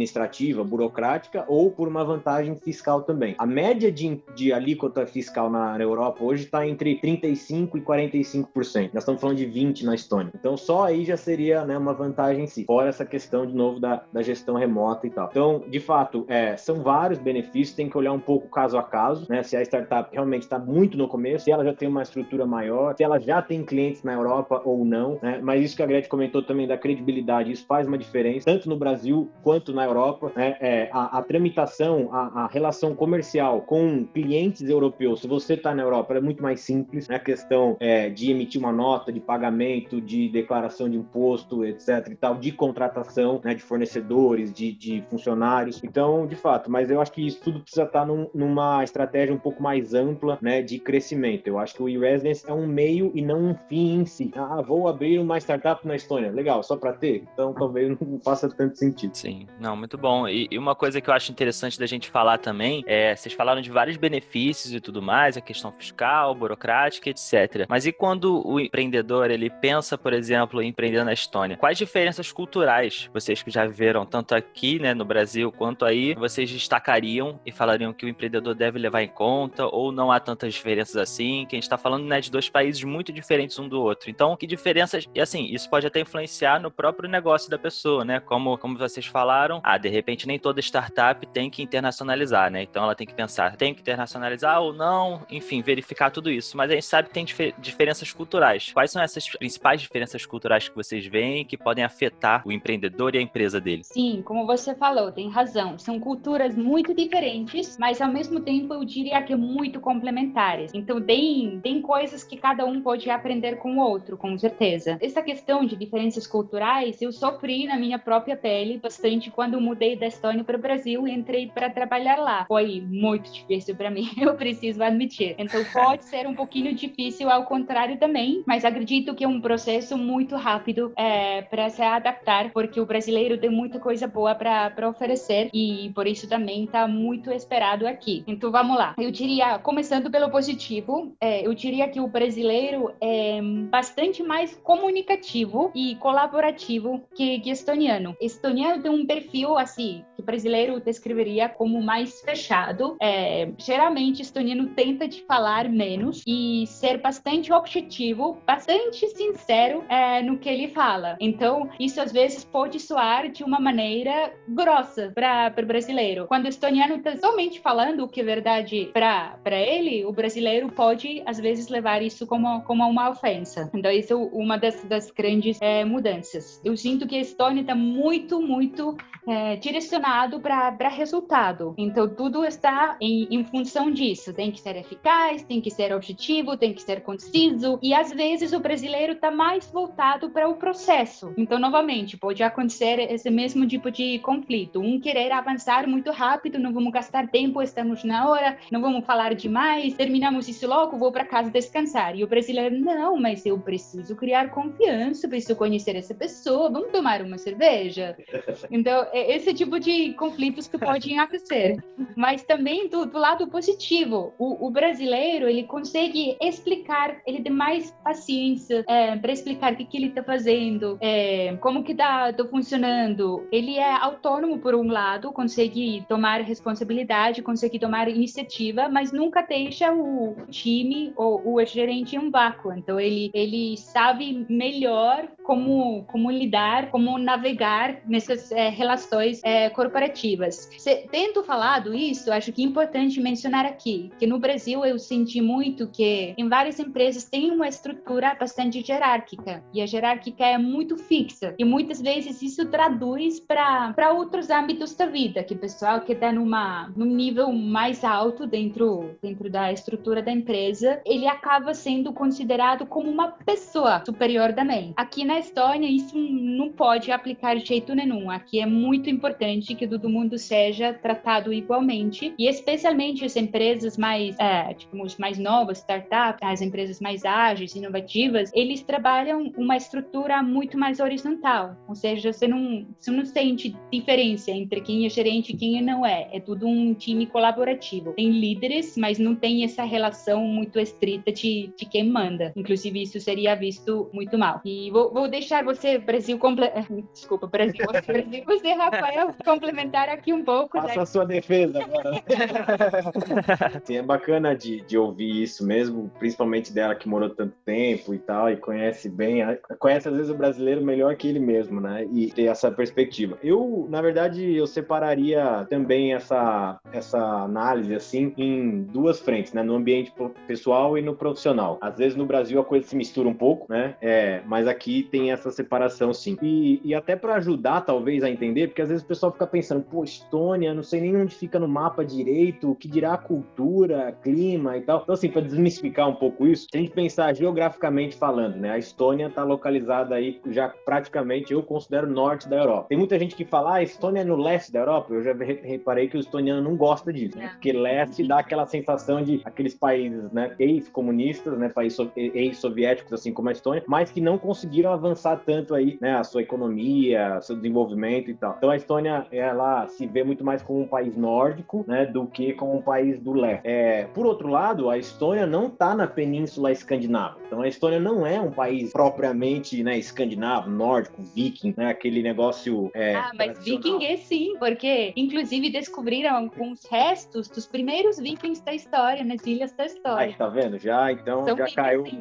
burocrática ou por uma vantagem fiscal também. A média de, de alíquota fiscal na, na Europa hoje está entre 35% e 45%. Nós estamos falando de 20% na Estônia. Então, só aí já seria né, uma vantagem em si. Fora essa questão, de novo, da, da gestão remota e tal. Então, de fato, é, são vários benefícios, tem que olhar um pouco caso a caso, né? Se a startup realmente está muito no começo, se ela já tem uma estrutura maior, se ela já tem clientes na Europa ou não, né? Mas isso que a Gretchen comentou também da credibilidade, isso faz uma diferença, tanto no Brasil quanto na Europa. Né? É, a, a, tramitação, a, a, relação comercial com clientes europeus, se você está na Europa, é muito mais simples, né? A questão é, de emitir uma nota de pagamento, de declaração de imposto, etc e tal, de contratação, né? De fornecedores, de, de funcionários. Então, de fato, mas eu acho que isso tudo precisa estar num, numa estratégia um pouco mais ampla, né? De crescimento. Eu acho que o e-residence é um meio e não um fim em si. Ah, vou abrir uma startup na Estônia. Legal, só para ter? Então, talvez não faça tanto sentido. Sim, não, muito bom. E, e uma coisa que eu acho interessante da gente falar também é, vocês falaram de vários benefícios e tudo mais, a questão fiscal, burocrática, etc. Mas e quando o empreendedor ele pensa, por exemplo, em empreender na Estônia? Quais diferenças culturais vocês que já viram tanto aqui, né, no Brasil, quanto aí, vocês destacariam e falariam que o empreendedor deve levar em conta ou não há tantas diferenças assim? Que a gente está falando né, de dois países muito diferentes um do outro. Então, que diferenças? E assim, isso pode até influenciar no próprio negócio da pessoa, né? Como, como vocês falaram, ah, de repente nem toda startup tem que internacionalizar, né? Então ela tem que pensar, tem que internacionalizar ou não, enfim, verificar tudo isso. Mas a gente sabe que tem dif diferenças culturais. Quais são essas principais diferenças culturais que vocês veem que podem afetar o empreendedor e a empresa dele? Sim, como você falou, tem razão. São culturas muito diferentes, mas ao mesmo tempo eu diria que muito complementares. Então tem, tem coisas que cada um pode aprender com o outro, com certeza. Essa questão de diferenças culturais eu sofri na minha própria pele bastante quando mudei da Estônia para o Brasil entrei para trabalhar lá. Foi muito difícil para mim, eu preciso admitir. Então pode ser um pouquinho difícil ao contrário também, mas acredito que é um processo muito rápido é, para se adaptar, porque o brasileiro tem muita coisa boa para oferecer e por isso também está muito esperado aqui. Então vamos lá. Eu diria, começando pelo positivo, é, eu diria que o brasileiro é bastante mais comunicativo e colaborativo que, que estoniano. Estoniano tem um perfil assim que o brasileiro descreveria como mais fechado. É, geralmente estoniano tenta de falar menos e ser bastante objetivo, bastante sincero é, no que ele fala. Então isso às vezes pode soar de uma maneira grossa para o brasileiro. Quando o estoniano está somente falando o que é verdade para ele, o brasileiro pode às vezes levar isso como, como uma ofensa. Então isso é uma das, das grandes é, mudanças. Eu sinto que a Estônia está muito, muito é, direcionado para resultado. Então, tudo está em, em, função disso. Tem que ser eficaz, tem que ser objetivo, tem que ser conciso. E às vezes o brasileiro está mais voltado para o processo. Então, novamente, pode acontecer esse mesmo tipo de conflito. Um querer avançar muito rápido, não vamos gastar tempo, estamos na hora, não vamos falar demais, terminamos isso logo, vou para casa descansar. E o brasileiro, não, mas eu preciso criar confiança, preciso conhecer essa pessoa, vamos tomar uma cerveja. Então, esse tipo de conflitos que podem acontecer. Mas também do, do lado positivo, o, o, brasileiro ele consegue explicar, ele tem mais paciência é, para explicar o que, que ele está fazendo, é, como que está tá funcionando. Ele é autônomo por um lado, consegue tomar responsabilidade, consegue tomar iniciativa, mas nunca deixa o time ou o gerente em um vácuo. Então ele ele sabe melhor como como lidar, como navegar nessas é, relações é, corporativas. Tendo falado isso, acho que é importante mencionar aqui que no Brasil eu senti muito que em várias empresas tem uma estrutura bastante jerárquica e a jerárquica é muito fixa e muitas vezes isso traduz para outros âmbitos da vida, que o pessoal que está numa num nível mais alto dentro dentro da estrutura da empresa, ele acaba sendo considerado como uma pessoa superior também. Aqui na Estônia, isso não pode aplicar de jeito nenhum. Aqui é muito importante que todo mundo seja tratado igualmente, e especialmente as empresas mais, é, tipo, os mais novas, startups, as empresas mais ágeis, inovativas, eles trabalham uma estrutura muito mais horizontal, ou seja, você não, você não sente diferença entre quem é gerente e quem não é. É tudo um time colaborativo. Tem líderes, mas não tem essa relação muito estrita de, de quem manda. Inclusive, isso seria visto muito mal. E vou, vou deixar você, Brasil, comple... desculpa, Brasil, Brasil, você, Rafael, complementar aqui um pouco. Faça a sua defesa agora. Sim, é bacana de, de ouvir isso mesmo, principalmente dela que morou tanto tempo e tal, e conhece bem, conhece às vezes o brasileiro melhor que ele mesmo, né? E ter essa perspectiva. Eu, na verdade, eu separaria também essa, essa análise, assim, em duas frentes, né? No ambiente pessoal e no profissional. Às vezes no Brasil a coisa se mistura um pouco, né? É, mas aqui tem essa separação, sim. E, e até para ajudar, talvez, a entender, porque às vezes o pessoal fica pensando, pô, Estônia, não sei nem onde fica no mapa direito, o que dirá a cultura, clima e tal. Então, assim, para desmistificar um pouco isso, se a gente pensar geograficamente falando, né? A Estônia está localizada aí já praticamente, eu considero norte da Europa. Tem muita gente que fala, ah, a Estônia é no leste da Europa. Eu já reparei que o estoniano não gosta disso, né? Porque leste dá aquela sensação de aqueles países, né, ex-comunistas, né, países ex-soviéticos, assim como a Estônia, mas que não conseguiram avançar tanto aí, né, a sua economia, seu desenvolvimento e tal. Então a Estônia, ela se vê muito mais como um país nórdico, né, do que como um país do leste. É, por outro lado, a Estônia não está na península escandinava. Então a Estônia não é um país propriamente, né, escandinavo, nórdico, viking, né, aquele negócio. É, ah, mas viking é sim, porque inclusive descobriram alguns restos dos primeiros vikings da história, nas ilhas da história. Aí, tá vendo? Já, então, São já caiu.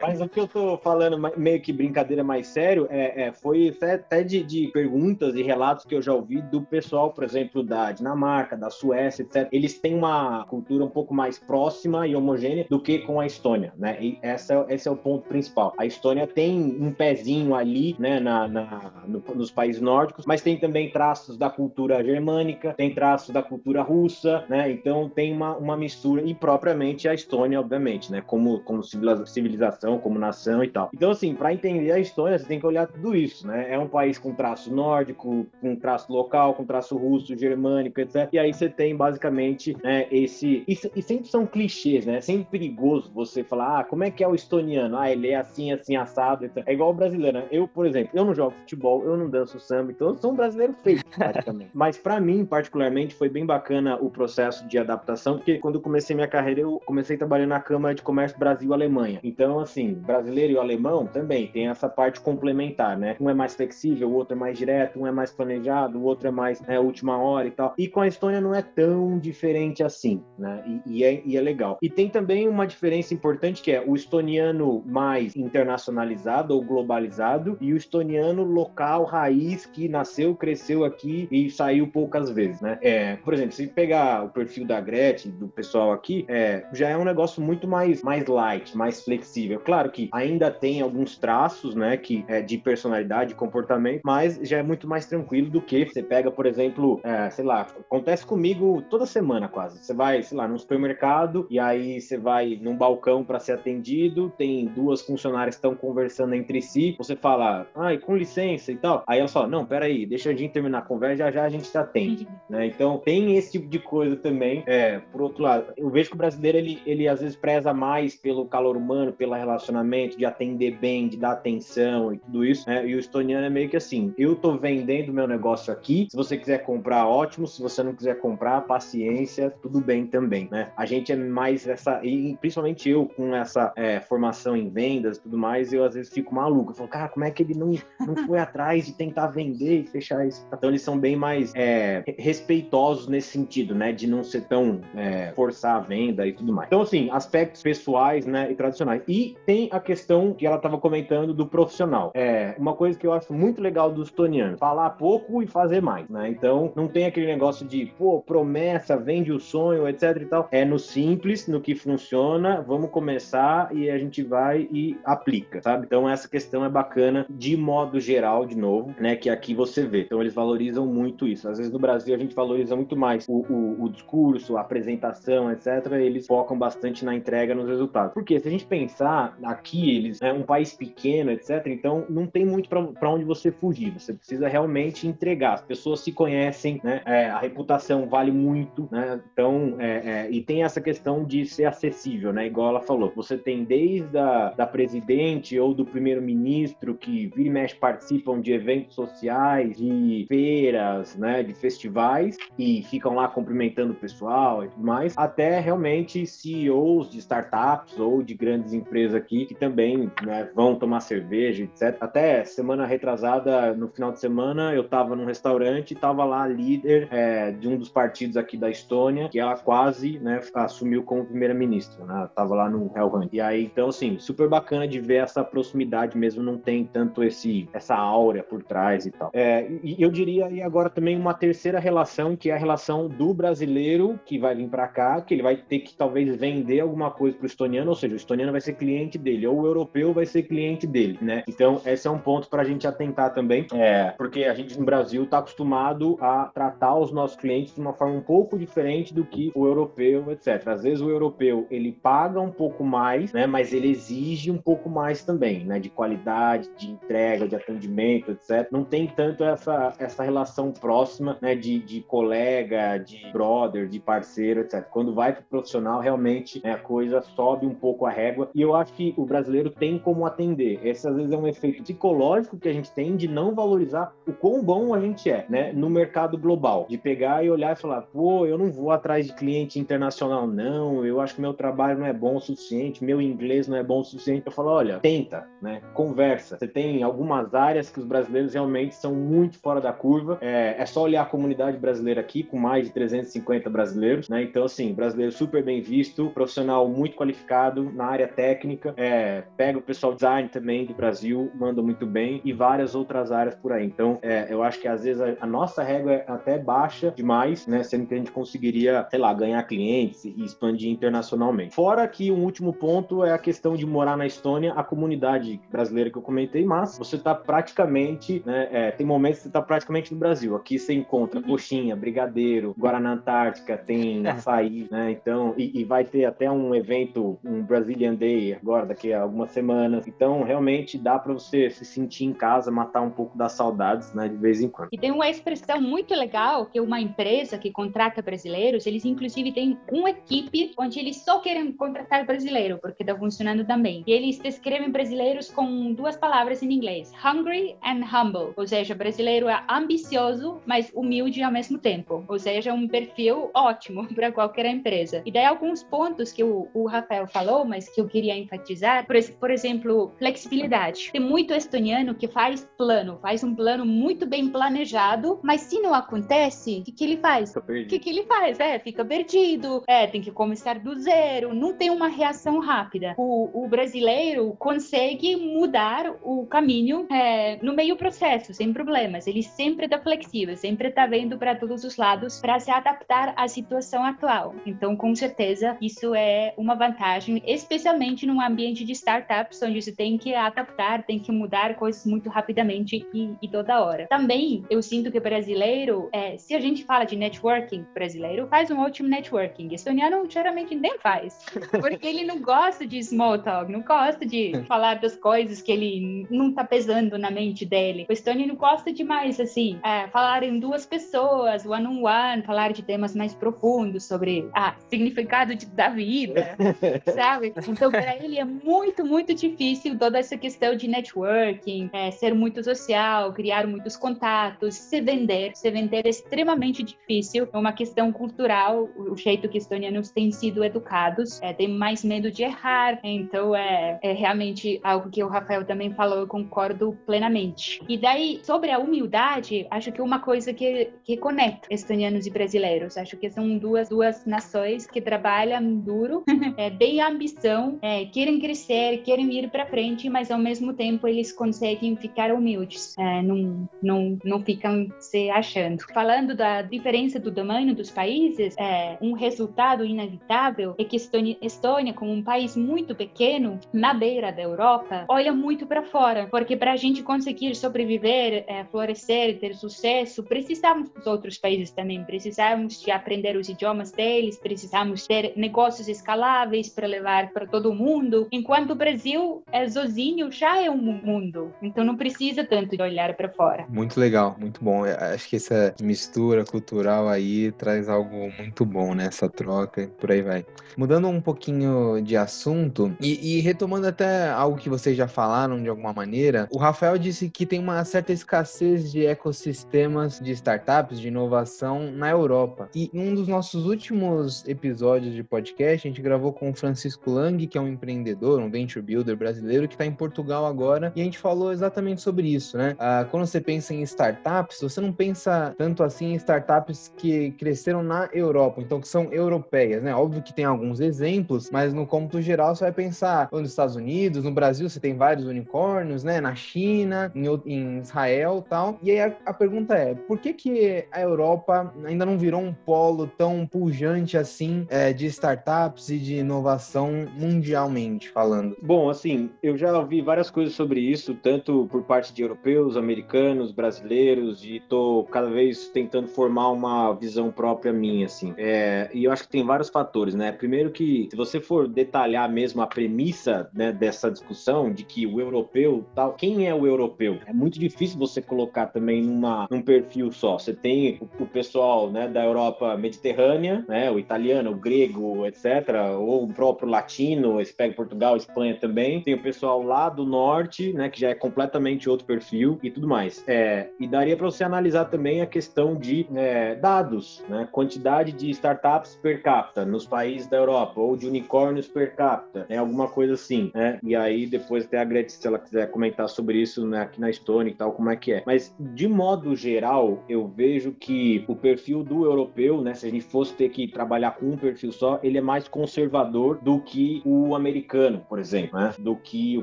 Mas o que eu tô falando, meio que brincadeira mais sério, é, é foi até de, de, perguntas e relatos que eu já ouvi do pessoal, por exemplo, da Dinamarca, da Suécia, etc. Eles têm uma cultura um pouco mais próxima e homogênea do que com a Estônia, né? E essa, esse é o ponto principal. A Estônia tem um pezinho ali, né, na, na no, nos países nórdicos, mas tem também traços da cultura germânica, tem traços da cultura russa, né? Então tem uma, uma mistura e propriamente a Estônia, obviamente, né? Como, como civilização, como nação e tal. Então, assim, para entender a Estônia, você tem que olhar tudo isso, né? É um país com traço nórdico, com traço local, com traço russo, germânico, etc. E aí você tem basicamente né, esse. E, e sempre são clichês, né? É sempre perigoso você falar, ah, como é que é o estoniano? Ah, ele é assim, assim, assado, etc. É igual o brasileiro, né? Eu, por exemplo, eu não jogo futebol, eu não danço samba, então eu sou um brasileiro feito, praticamente. Mas para mim, particularmente, foi bem bacana o processo de adaptação, porque quando eu comecei minha carreira, eu comecei trabalhando na Câmara de Comércio Brasil-Alemanha. Então, assim, brasileiro e alemão também tem essa parte complementar, né? Um é mais flexível, o outro é mais direto, um é mais planejado, o outro é mais né, última hora e tal. E com a Estônia não é tão diferente assim, né? E, e, é, e é legal. E tem também uma diferença importante que é o estoniano mais internacionalizado ou globalizado e o estoniano local, raiz, que nasceu, cresceu aqui e saiu poucas vezes, né? É, por exemplo, se pegar o perfil da Gretchen, do pessoal aqui, é, já é um negócio muito mais, mais light, mais flexível. Claro que ainda tem alguns traços, né, que é de personalidade, comportamento, mas já é muito mais tranquilo do que você pega, por exemplo, é, sei lá, acontece comigo toda semana quase. Você vai, sei lá, num supermercado e aí você vai num balcão para ser atendido, tem duas funcionárias que estão conversando entre si, você fala, ai, com licença e tal. Aí ela fala, não, peraí, deixa a gente terminar a conversa, já já a gente te atende, né? Então tem esse tipo de coisa também. É, por outro lado, eu vejo que o brasileiro, ele, ele às vezes preza mais pelo calor humano, pelo relacionamento, de atender bem, de dar atenção e tudo isso, né? E o estoniano é meio que assim, eu tô vendendo meu negócio aqui, se você quiser comprar, ótimo, se você não quiser comprar, paciência, tudo bem também, né? A gente é mais essa, e principalmente eu com essa é, formação em vendas e tudo mais, eu às vezes fico maluco, eu falo, cara, como é que ele não, não foi atrás de tentar vender e fechar isso? Então eles são bem mais é, respeitosos nesse sentido, né? De não ser tão é, forçar a venda e tudo mais. Então, assim, aspectos pessoais, né, e tradicionais. E tem a questão que ela estava comentando do profissional. É uma coisa que eu acho muito legal dos tonianos, falar pouco e fazer mais, né? Então, não tem aquele negócio de, pô, promessa, vende o sonho, etc e tal. É no simples, no que funciona, vamos começar e a gente vai e aplica, sabe? Então, essa questão é bacana de modo geral, de novo, né, que aqui você vê. Então, eles valorizam muito isso. Às vezes no Brasil a gente valoriza muito mais o, o, o discurso, a apresentação, etc. Eles focam bastante na entrega nos resultados. Porque se a gente pensar aqui, eles é um país pequeno, etc. Então não tem muito para onde você fugir. Você precisa realmente entregar. As pessoas se conhecem, né? É, a reputação vale muito, né? Então é, é, e tem essa questão de ser acessível, né? Igual ela falou, você tem desde a da presidente ou do primeiro-ministro que vira e mexe participam de eventos sociais, de feiras, né? De festivais e ficam lá cumprimentando o pessoal e tudo mais, até realmente CEOs de startups ou de grandes empresas aqui que também né, vão tomar cerveja, etc. Até semana retrasada, no final de semana, eu estava num restaurante e estava lá a líder é, de um dos partidos aqui da Estônia, que ela quase né, assumiu como primeira-ministra, né? Tava lá no Hunt. E aí, então, assim, super bacana de ver essa proximidade mesmo, não tem tanto esse essa áurea por trás e tal. É, e eu diria e agora também uma terceira relação, que é a relação do brasileiro que vai vir para cá, que ele vai ter que talvez vender alguma coisa para o estoniano, ou seja, o estoniano vai ser cliente dele, ou o europeu vai ser cliente dele, né? Então, esse é um ponto para a gente atentar também, é, porque a gente no Brasil está acostumado a tratar os nossos clientes de uma forma um pouco diferente do que o europeu, etc. Às vezes o europeu ele paga um pouco mais, né? Mas ele exige um pouco mais também, né? De qualidade, de entrega, de atendimento, etc. Não tem tanto essa, essa relação próxima, né? De, de colega, de brother, de parceiro, etc. Quando vai para o profissional, realmente né, a coisa sobe um pouco a régua. E eu acho que o brasileiro tem como atender. Esse às vezes é um efeito psicológico que a gente tem de não valorizar o quão bom a gente é, né? No mercado global. De pegar e olhar e falar, pô, eu não vou atrás de cliente internacional, não. Eu acho que meu trabalho não é bom o suficiente, meu inglês não é bom o suficiente. Eu falo, olha, tenta, né? Conversa. Você tem algumas áreas que os brasileiros realmente são muito fora da curva. É, é só olhar a comunidade brasileira aqui, com mais de 350 brasileiros, né? Então, assim, brasileiro super bem visto, profissional muito qualificado na área técnica. É, pega o pessoal design também do Brasil, manda muito bem e várias outras áreas por aí. Então, é, eu acho que às vezes a, a, nossa régua é até baixa demais, né? Sendo que a gente conseguiria, sei lá, ganhar clientes e expandir internacionalmente. Fora que um último ponto é a questão de morar na Estônia, a comunidade brasileira que eu comentei, mas você está praticamente, né? É, tem momentos que você está praticamente no Brasil. Aqui você encontra coxinha, brigadeiro, Guaraná Antártica, tem açaí, né? Então, e, e vai ter até um evento, um Brazilian Day agora, daqui a algumas semanas. Então, realmente dá para você se sentir em casa, matar um pouco das saudades, né, de vez em quando. E tem uma expressão muito legal que uma empresa que contrata brasileiros, eles inclusive têm uma equipe onde eles só querem contratar brasileiro, porque está funcionando também. E eles descrevem brasileiros com duas palavras em inglês: hungry and humble. Ou seja, brasileiro é ambicioso, mas humilde ao mesmo tempo. Ou seja, um perfil ótimo para qualquer empresa. E daí alguns pontos que o, o Rafael falou, mas que eu queria enfatizar, por, por exemplo, flexibilidade. Tem muito estoniano que faz plano, faz um plano muito bem planejado, mas se não acontece, o que, que ele faz? O que, que ele faz? É, fica perdido, é, tem que começar do zero, não tem uma reação rápida. O, o brasileiro consegue mudar o caminho é, no meio processo, sem problemas. Ele sempre está flexível, sempre está vendo para todos os lados para se adaptar à situação atual. Então, com certeza, isso é uma vantagem, especialmente num ambiente de startups, onde você tem que adaptar, tem que mudar coisas muito rapidamente e, e toda hora. Também, eu sinto que brasileiro, é, se a gente fala de networking, brasileiro faz um ótimo networking. Estoniano geralmente nem faz, porque ele não gosta de small talk, não gosta de falar das coisas que ele não tá pesando na mente dele. O estoniano gosta demais, assim, é, falar em duas pessoas, one on one, falar de temas mais profundos sobre ah, significado de, da vida, sabe? Então, para ele é muito, muito difícil toda essa questão de networking, é, ser muito social, criar muitos contatos, se vender. Se vender é extremamente difícil, é uma questão cultural, o jeito que estonianos têm sido educados, é, tem mais medo de errar, então é, é realmente algo que o Rafael também falou, eu concordo plenamente. E daí, sobre a humildade, acho que uma coisa que, que conecta estonianos e brasileiros, acho que são duas, duas nações que trabalham duro, é, têm ambição, é, querem crescer, querem ir para frente, mas ao mesmo tempo eles conseguem ficar humildes, é, não, não, não ficam se achando. Falando da diferença do tamanho dos países, é, um resultado inevitável é que Estônia, Estônia, como um país muito pequeno, na beira da Europa, olha muito para fora, porque para a gente conseguir sobreviver, é, florescer, ter sucesso, precisamos dos outros países também, precisamos de aprender os idiomas deles, precisamos ter negócios escaláveis para levar para todo mundo, enquanto o Brasil é sozinho já é um mundo, então não precisa tanto de olhar para fora. Muito legal, muito bom. Eu acho que essa mistura cultural aí traz algo muito bom né? troca, por aí vai. Mudando um pouquinho de assunto e, e retomando até algo que vocês já falaram de alguma maneira, o Rafael disse que tem uma certa escassez de ecossistemas de startups, de inovação na Europa. E em um dos nossos últimos episódios de podcast, a gente gravou com o Francisco Lang, que é um empreendedor, um venture builder brasileiro que está em Portugal agora, e a gente falou exatamente sobre isso, né? Ah, quando você pensa em startups, você não pensa tanto assim em startups que cresceram na Europa, então que são europeias, né? Óbvio que tem alguns exemplos, mas no cômputo geral você vai pensar nos Estados Unidos, no Brasil você tem vários unicórnios, né? Na China, em, em Israel tal. E aí a, a pergunta é, por que que a Europa ainda não virou um polo tão pujante assim é, de startups e de inovação mundialmente falando? Bom, assim, eu já ouvi várias coisas sobre isso, tanto por parte de europeus, americanos, brasileiros, e tô cada vez tentando formar uma visão própria minha, assim. É, e eu acho que tem vários fatores, né? Primeiro que, se você for detalhar mesmo a premissa né, dessa discussão de que o europeu, tal, quem é o europeu? É muito difícil você colocar também numa, num perfil só. Você tem o, o pessoal né, da Europa mediterrânea, né, o italiano, o grego, etc., ou o próprio latino, esse pega Portugal, Espanha também. Tem o pessoal lá do norte, né, que já é completamente outro perfil e tudo mais. É, e daria para você analisar também a questão de é, dados, né, quantidade de startups per capita nos países da Europa, ou de unicórnios per capita, né, alguma coisa assim, né? E aí depois até a Gretchen, se ela quiser comentar sobre isso né, aqui na Estônia e tal, como é que é. Mas de modo geral, eu vejo que o perfil do europeu, né, se a gente fosse ter que trabalhar com um perfil só, ele é mais conservador do que o americano, por exemplo, né? Do que o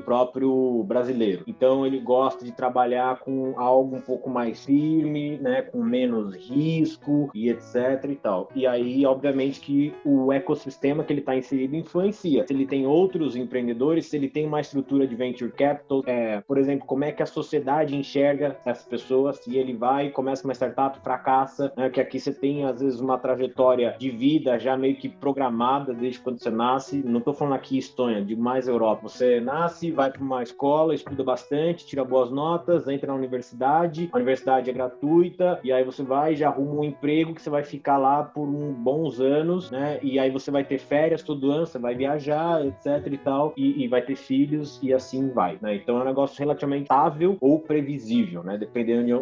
próprio brasileiro. Então ele gosta de trabalhar com algo um pouco mais firme, né, com menos risco e etc e tal. E aí, obviamente que o ecossistema que ele está inserido influencia. Se ele tem outros empreendedores, se ele tem uma estrutura de venture capital, é, por exemplo, como é que a sociedade enxerga essas pessoas, se ele vai, começa uma startup, fracassa, né, que aqui você tem às vezes uma trajetória de vida já meio que programada desde quando você nasce. Não estou falando aqui Estônia, de mais Europa. Você nasce, vai para uma escola, estuda bastante, tira boas notas, entra na universidade, a universidade é gratuita, e aí você vai já arruma um emprego que você vai ficar lá por um, bons anos, né? E aí você vai ter férias todo ano, você vai viajar, etc e tal, e, e vai ter filhos e assim vai, né? Então é um negócio relativamente estável ou previsível, né? Dependendo de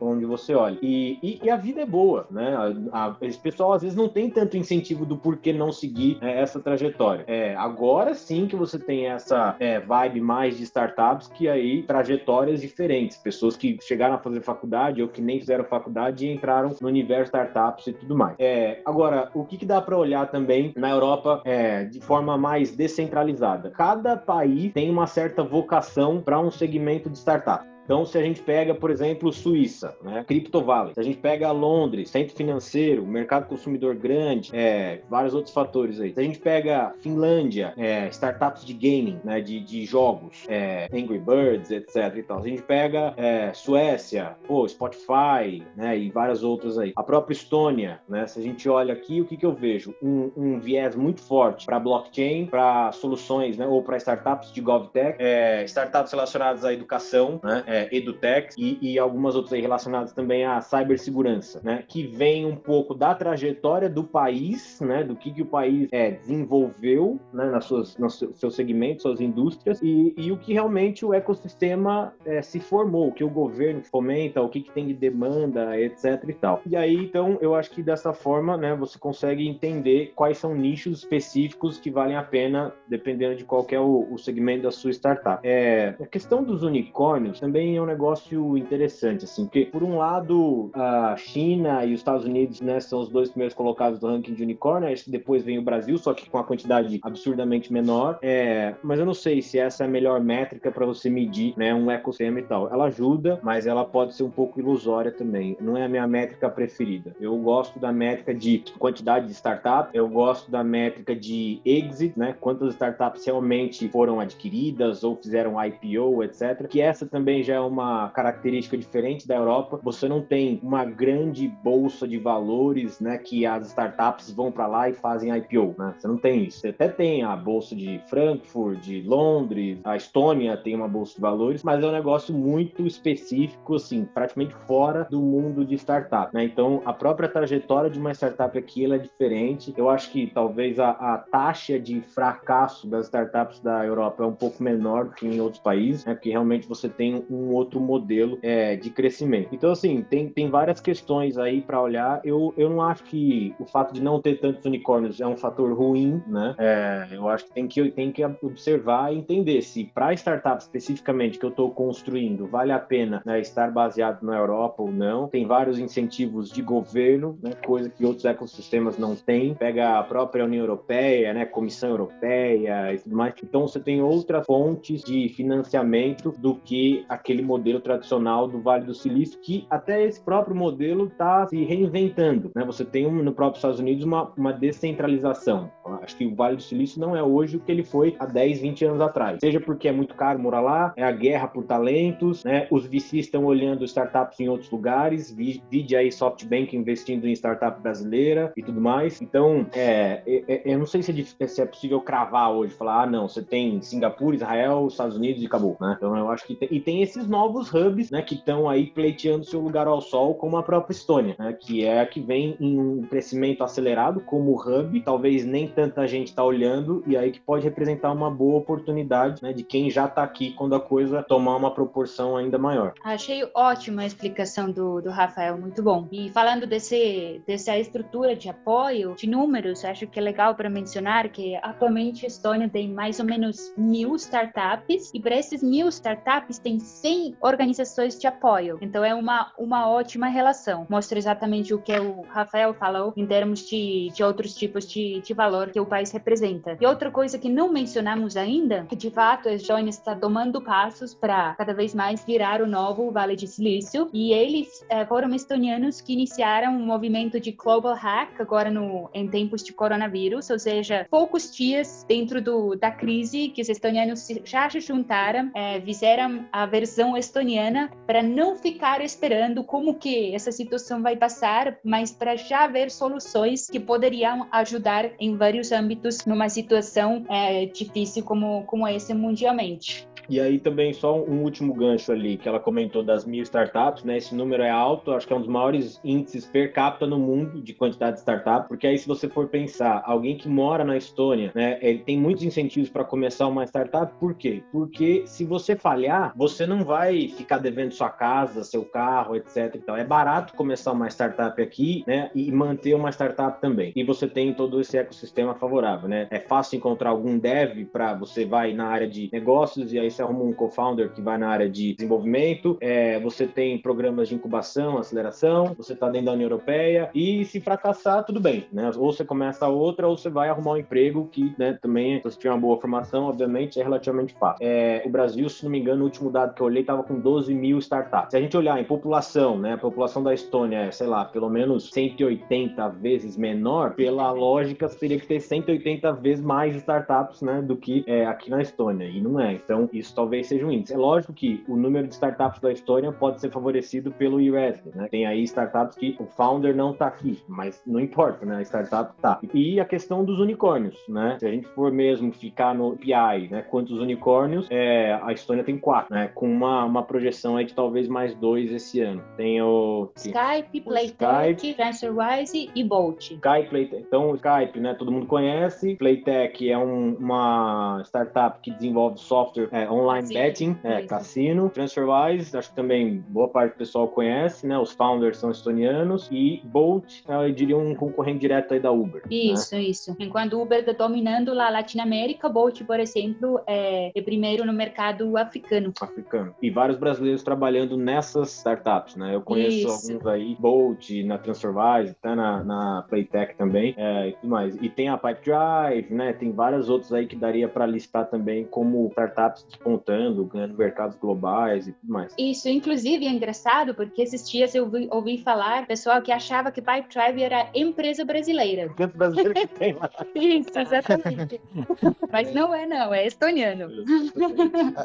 onde você olha. E, e, e a vida é boa, né? A, a, esse pessoal às vezes não tem tanto incentivo do porquê não seguir né, essa trajetória. É, agora sim que você tem essa é, vibe mais de startups que aí trajetórias diferentes, pessoas que chegaram a fazer faculdade ou que nem fizeram faculdade e entraram no universo startups e tudo mais. É, agora, o que, que dá para olhar também na Europa é, de forma mais descentralizada? Cada país tem uma certa vocação para um segmento de startup. Então, se a gente pega, por exemplo, Suíça, né, Crypto Valley, se a gente pega Londres, centro financeiro, mercado consumidor grande, é, vários outros fatores aí. Se a gente pega Finlândia, é, startups de gaming, né, de, de jogos, é, Angry Birds, etc. E tal. Se a gente pega é, Suécia, pô, Spotify, né, e várias outras aí. A própria Estônia, né, se a gente olha aqui, o que, que eu vejo? Um, um viés muito forte para blockchain, para soluções, né, ou para startups de GovTech, é, startups relacionadas à educação, né, é, EduTech e, e, algumas outras relacionadas também à cibersegurança, né? Que vem um pouco da trajetória do país, né? Do que, que o país é, desenvolveu, né? Nas suas, nos seus segmentos, suas indústrias e, e o que realmente o ecossistema é, se formou, o que o governo fomenta, o que, que tem de demanda, etc e tal. E aí, então, eu acho que dessa forma, né? Você consegue entender quais são nichos específicos que valem a pena, dependendo de qual é o, o segmento da sua startup. É, a questão dos unicórnios também também é um negócio interessante, assim, porque por um lado a China e os Estados Unidos, né, são os dois primeiros colocados do ranking de unicórnio, acho que depois vem o Brasil, só que com a quantidade absurdamente menor. É, mas eu não sei se essa é a melhor métrica para você medir, né, um ecossistema e tal. Ela ajuda, mas ela pode ser um pouco ilusória também. Não é a minha métrica preferida. Eu gosto da métrica de quantidade de startup, eu gosto da métrica de exit, né, quantas startups realmente foram adquiridas ou fizeram IPO, etc. Que essa também já é uma característica diferente da Europa. Você não tem uma grande bolsa de valores, né, que as startups vão para lá e fazem IPO, né? Você não tem isso. Você até tem a bolsa de Frankfurt, de Londres, a Estônia tem uma bolsa de valores, mas é um negócio muito específico, assim, praticamente fora do mundo de startup, né? Então, a própria trajetória de uma startup aqui ela é diferente. Eu acho que talvez a, a taxa de fracasso das startups da Europa é um pouco menor do que em outros países, né? Porque realmente você tem um outro modelo é, de crescimento. Então, assim, tem, tem várias questões aí para olhar. Eu, eu não acho que o fato de não ter tantos unicórnios é um fator ruim, né? É, eu acho que tem que, tem que observar e entender se para startup especificamente que eu estou construindo vale a pena né, estar baseado na Europa ou não. Tem vários incentivos de governo, né, coisa que outros ecossistemas não têm. Pega a própria União Europeia, né, Comissão Europeia e tudo mais. Então você tem outras fontes de financiamento do que aquele modelo tradicional do Vale do Silício, que até esse próprio modelo está se reinventando. Né? Você tem no próprio Estados Unidos uma, uma descentralização. Acho que o Vale do Silício não é hoje o que ele foi há 10, 20 anos atrás. Seja porque é muito caro morar lá, é a guerra por talentos, né? Os VCs estão olhando startups em outros lugares, vide aí SoftBank investindo em startup brasileira e tudo mais. Então, é, é, é eu não sei se é, se é, possível cravar hoje, falar, ah, não, você tem Singapura, Israel, Estados Unidos e acabou, né? Então, eu acho que tem, e tem esses novos hubs, né, que estão aí pleiteando seu lugar ao sol, como a própria Estônia, né, que é a que vem em um crescimento acelerado como hub, talvez nem tanta gente está olhando e aí que pode representar uma boa oportunidade, né, de quem já está aqui quando a coisa tomar uma proporção ainda maior. Achei ótima a explicação do, do Rafael, muito bom. E falando desse, dessa estrutura de apoio, de números, acho que é legal para mencionar que atualmente a Estônia tem mais ou menos mil startups e para esses mil startups tem 100 organizações de apoio. Então é uma, uma ótima relação. Mostra exatamente o que o Rafael falou em termos de, de outros tipos de, de valor que o país representa. E outra coisa que não mencionamos ainda, que de fato a Estônia está tomando passos para cada vez mais virar o novo Vale de Silício. E eles é, foram estonianos que iniciaram um movimento de Global Hack agora no, em tempos de coronavírus, ou seja, poucos dias dentro do, da crise que os estonianos já se juntaram, é, fizeram a versão estoniana para não ficar esperando como que essa situação vai passar, mas para já ver soluções que poderiam ajudar em vários âmbitos numa situação é, difícil como, como essa mundialmente. E aí também só um último gancho ali, que ela comentou das mil startups, né? Esse número é alto, acho que é um dos maiores índices per capita no mundo de quantidade de startups, porque aí se você for pensar, alguém que mora na Estônia, né? Ele tem muitos incentivos para começar uma startup, por quê? Porque se você falhar, você não vai ficar devendo sua casa, seu carro, etc. Então é barato começar uma startup aqui, né? E manter uma startup também. E você tem todo esse ecossistema favorável, né? É fácil encontrar algum dev para você vai na área de negócios e aí você arruma um co-founder que vai na área de desenvolvimento, é, você tem programas de incubação, aceleração, você está dentro da União Europeia, e se fracassar, tudo bem, né? Ou você começa outra, ou você vai arrumar um emprego que, né, também, se você tiver uma boa formação, obviamente, é relativamente fácil. É, o Brasil, se não me engano, o último dado que eu olhei estava com 12 mil startups. Se a gente olhar em população, né, a população da Estônia é, sei lá, pelo menos 180 vezes menor, pela lógica, teria que ter 180 vezes mais startups, né, do que é, aqui na Estônia, e não é. Então, isso isso talvez seja um índice. É lógico que o número de startups da Estônia pode ser favorecido pelo IRESD, né? Tem aí startups que o founder não está aqui, mas não importa, né? A startup tá. E a questão dos unicórnios, né? Se a gente for mesmo ficar no PI, né? Quantos unicórnios? É, a Estônia tem quatro, né? Com uma, uma projeção aí de talvez mais dois esse ano. Tem o Skype, Playtech, TransferWise e Bolt. Skype, Playtech. Então, Skype, né? Todo mundo conhece. Playtech é um, uma startup que desenvolve software é, online cassino. betting, é, cassino. TransferWise, acho que também boa parte do pessoal conhece, né? Os founders são estonianos. E Bolt, eu diria um concorrente direto aí da Uber. Né? Isso, né? isso. Enquanto Uber está dominando a Latinoamérica, Bolt, por exemplo, é, é primeiro no mercado africano. Africano. E vários brasileiros trabalhando nessas startups, né? Eu conheço isso. alguns aí, Bolt, na TransferWise, tá na, na Playtech também, é, e tudo mais. E tem a Pipedrive, né? Tem várias outras aí que daria para listar também como startups despontando, ganhando mercados globais e tudo mais. Isso, inclusive, é engraçado, porque esses dias eu ouvi, ouvi falar pessoal que achava que Pipedrive era empresa brasileira. Tanto brasileiro que tem lá. Isso, exatamente. Mas não é, não, é estoniano.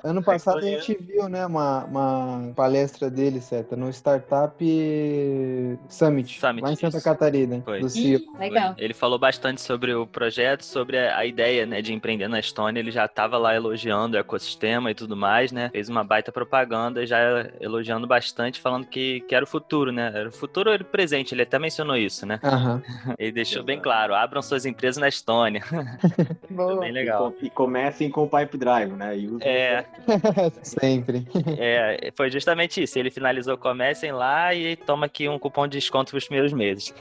Ano passado a gente viu, né, uma, uma palestra dele, certo? No Startup Summit, Summit, lá em Santa isso. Catarina, Foi. do. Ih, legal. Ele falou bastante sobre o projeto, sobre a a ideia, né, de empreender na Estônia. Ele já estava lá elogiando o ecossistema e tudo mais, né? Fez uma baita propaganda, já elogiando bastante, falando que, que era o futuro, né? Era o futuro ou era o presente. Ele até mencionou isso, né? Aham. Ele deixou bem claro: abram suas empresas na Estônia. Boa. bem legal. E, com- e comecem com o Pipe Drive, né? E usem É, Sempre. é, foi justamente isso. Ele finalizou, comecem lá e toma aqui um cupom de desconto para os primeiros meses.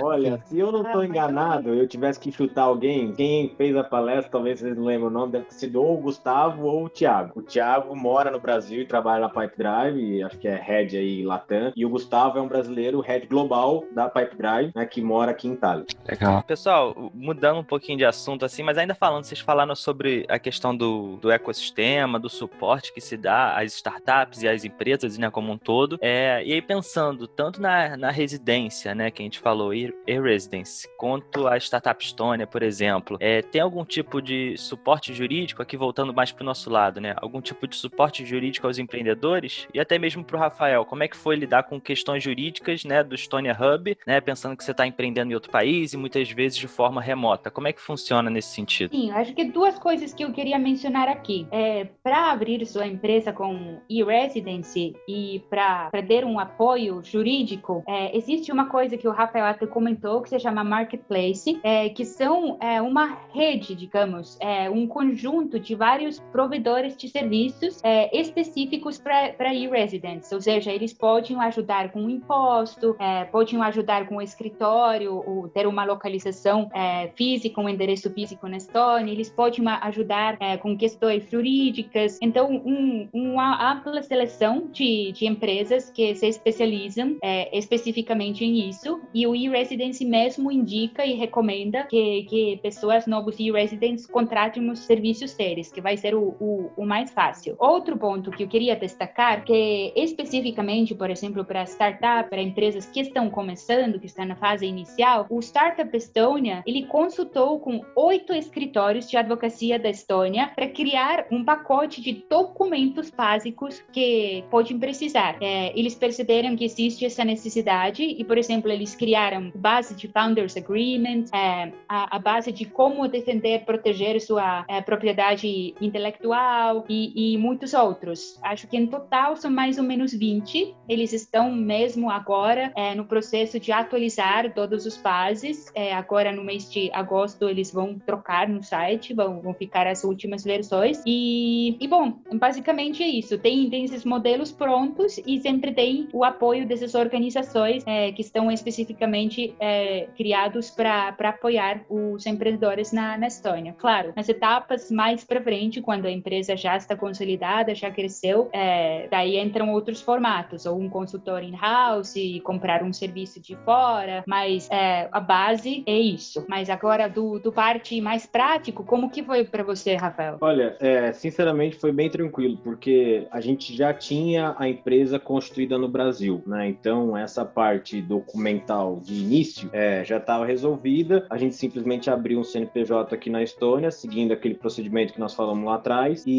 Olha, se eu não estou enganado, eu tivesse que chutar alguém, quem fez a palestra, talvez vocês não lembrem o nome, deve ter sido ou o Gustavo ou o Thiago. O Thiago mora no Brasil e trabalha na Pipe Drive, acho que é head aí Latam, e o Gustavo é um brasileiro, head global da Pipe Drive, né, que mora aqui em Itália. Legal. Pessoal, mudando um pouquinho de assunto assim, mas ainda falando, vocês falaram sobre a questão do, do ecossistema, do suporte que se dá às startups e às empresas, né, como um todo. É, e aí pensando tanto na, na residência, né, que a gente falou, e residence, quanto a Startup Estônia, por exemplo, é, tem algum tipo de suporte jurídico, aqui voltando mais para o nosso lado, né, algum tipo de suporte jurídico aos empreendedores e até mesmo para o Rafael, como é que foi lidar com questões jurídicas, né, do Estônia Hub, né, pensando que você está empreendendo em outro país e muitas vezes de forma remota. Como é que funciona nesse sentido? Sim, acho que duas coisas que eu queria mencionar aqui. É, para abrir sua empresa com e-residency e para ter um apoio jurídico, é, existe uma coisa que o Rafael até comentou que se chama marketplace, é, que são é, uma rede, digamos, é, um conjunto de vários provedores de serviços é, específicos para e-residents, ou seja, eles podem ajudar com o imposto, é, podem ajudar com o escritório, ou ter uma localização é, física, um endereço físico na Estônia, eles podem ajudar é, com questões jurídicas. Então, um- uma ampla seleção de, de empresas que se especializam é, especificamente em isso, e o e-residence mesmo indica e recomenda que, que pessoas novos e-residents contratem os serviços deles, que vai ser o, o, o mais fácil. Outro ponto que eu queria destacar, que especificamente, por exemplo, para startup, para empresas que estão começando, que estão na fase inicial, o Startup Estônia, ele consultou com oito escritórios de advocacia da Estônia para criar um pacote de documentos básicos que podem precisar. É, eles perceberam que existe essa necessidade e, por exemplo, eles criaram base de Founders Agreement, é, a, a base de como defender, proteger sua é, propriedade intelectual e, e muitos outros. Acho que em total são mais ou menos 20. Eles estão mesmo agora é, no processo de atualizar todos os bases. É, agora no mês de agosto eles vão trocar no site, vão, vão ficar as últimas versões. E, e bom, basicamente é isso. Tem, tem esses modelos prontos e sempre tem o apoio dessas organizações é, que estão especificamente é, criados para apoiar os empreendedores na, na Estônia. Claro, nas etapas mais para frente, quando a empresa já está consolidada, já cresceu, é, daí entram outros formatos, ou um consultor in-house, comprar um serviço de fora, mas é, a base é isso. Mas agora, do, do parte mais prático, como que foi para você, Rafael? Olha, é, sinceramente foi bem tranquilo, porque a gente já tinha a empresa constituída no Brasil, né? Então essa parte documental de início é, já estava resolvida. A gente simplesmente abriu um CNPJ aqui na Estônia, seguindo aquele procedimento que nós falamos lá atrás, e,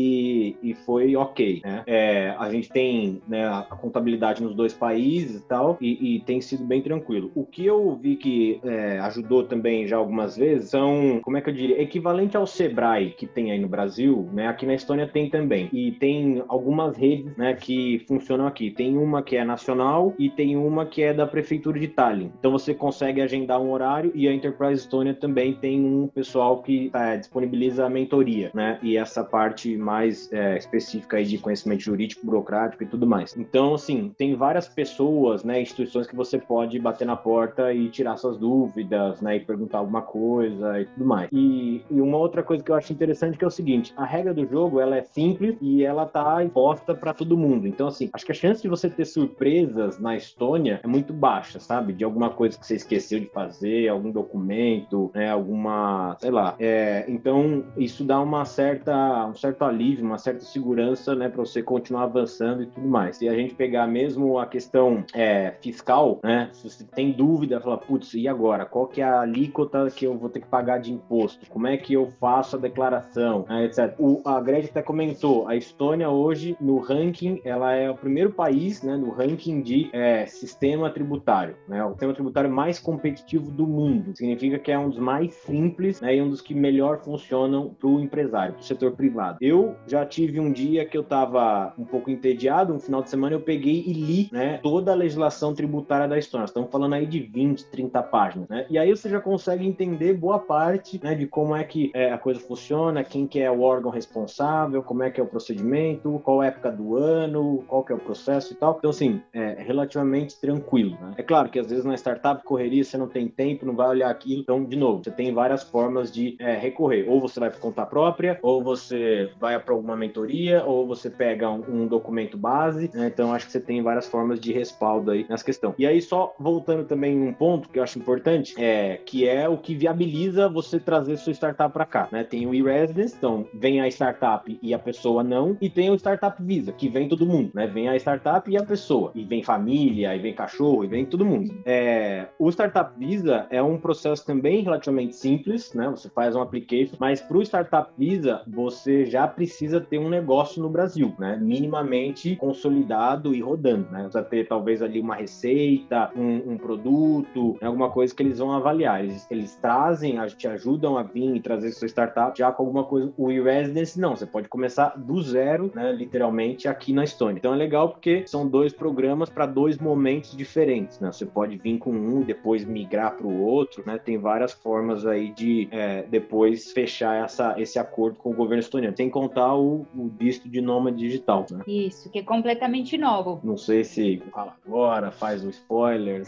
e foi ok. Né? É, a gente tem né, a contabilidade nos dois países e tal, e, e tem sido bem tranquilo. O que eu vi que é, ajudou também já algumas vezes são, como é que eu diria, equivalente ao Sebrae que tem aí no Brasil, né? Aqui na Estônia tem também. E tem algumas redes, né, que funcionam aqui. Tem uma que é nacional e tem uma que é da prefeitura de Tallinn. Então você consegue agendar um horário e a Enterprise Estônia também tem um pessoal que é, disponibiliza a mentoria, né? E essa parte mais é, específica aí de conhecimento jurídico, burocrático e tudo mais. Então, assim, tem várias pessoas, né, instituições que você pode bater na porta e tirar suas dúvidas, né, e perguntar alguma coisa e tudo mais. E, e uma outra coisa que eu acho interessante que é o seguinte, a regra do jogo, ela é simples e ela tá imposta para todo mundo. Então, assim, acho que a chance de você ter surpresas na Estônia é muito baixa, sabe? De alguma coisa que você esqueceu de fazer, algum documento, né, alguma, sei lá. É, então, isso dá uma certa, um certo alívio alívio, uma certa segurança, né, para você continuar avançando e tudo mais. Se a gente pegar mesmo a questão é, fiscal, né, se você tem dúvida, fala, putz, e agora? Qual que é a alíquota que eu vou ter que pagar de imposto? Como é que eu faço a declaração? Né, etc. O, a Greg até comentou, a Estônia hoje, no ranking, ela é o primeiro país, né, no ranking de é, sistema tributário, né, o sistema tributário mais competitivo do mundo. Significa que é um dos mais simples né, e um dos que melhor funcionam para o empresário, para o setor privado. Eu já tive um dia que eu estava um pouco entediado, um final de semana eu peguei e li né, toda a legislação tributária da Estônia. Estamos falando aí de 20, 30 páginas. Né? E aí você já consegue entender boa parte né, de como é que é, a coisa funciona, quem que é o órgão responsável, como é que é o procedimento, qual é a época do ano, qual que é o processo e tal. Então, assim, é relativamente tranquilo. Né? É claro que às vezes na startup correria, você não tem tempo, não vai olhar aquilo. Então, de novo, você tem várias formas de é, recorrer. Ou você vai por conta própria, ou você vai para alguma mentoria, ou você pega um, um documento base. Né? Então, acho que você tem várias formas de respaldo aí nessa questão. E aí, só voltando também um ponto que eu acho importante, é que é o que viabiliza você trazer sua startup para cá. Né? Tem o e-residence, então vem a startup e a pessoa não, e tem o Startup Visa, que vem todo mundo, né? Vem a startup e a pessoa, e vem família, e vem cachorro, e vem todo mundo. É, o Startup Visa é um processo também relativamente simples, né? Você faz um application, mas para o Startup Visa você já precisa ter um negócio no Brasil, né? Minimamente consolidado e rodando, né? Você ter talvez ali uma receita, um, um produto, né? alguma coisa que eles vão avaliar. Eles, eles trazem, te ajudam a vir e trazer sua startup já com alguma coisa. O e-residence não, você pode começar do zero, né? Literalmente aqui na Estônia. Então é legal porque são dois programas para dois momentos diferentes, né? Você pode vir com um, depois migrar para o outro, né? Tem várias formas aí de é, depois fechar essa, esse acordo com o governo estoniano, contar o, o visto de nômade digital, né? Isso, que é completamente novo. Não sei se fala agora, faz um spoiler.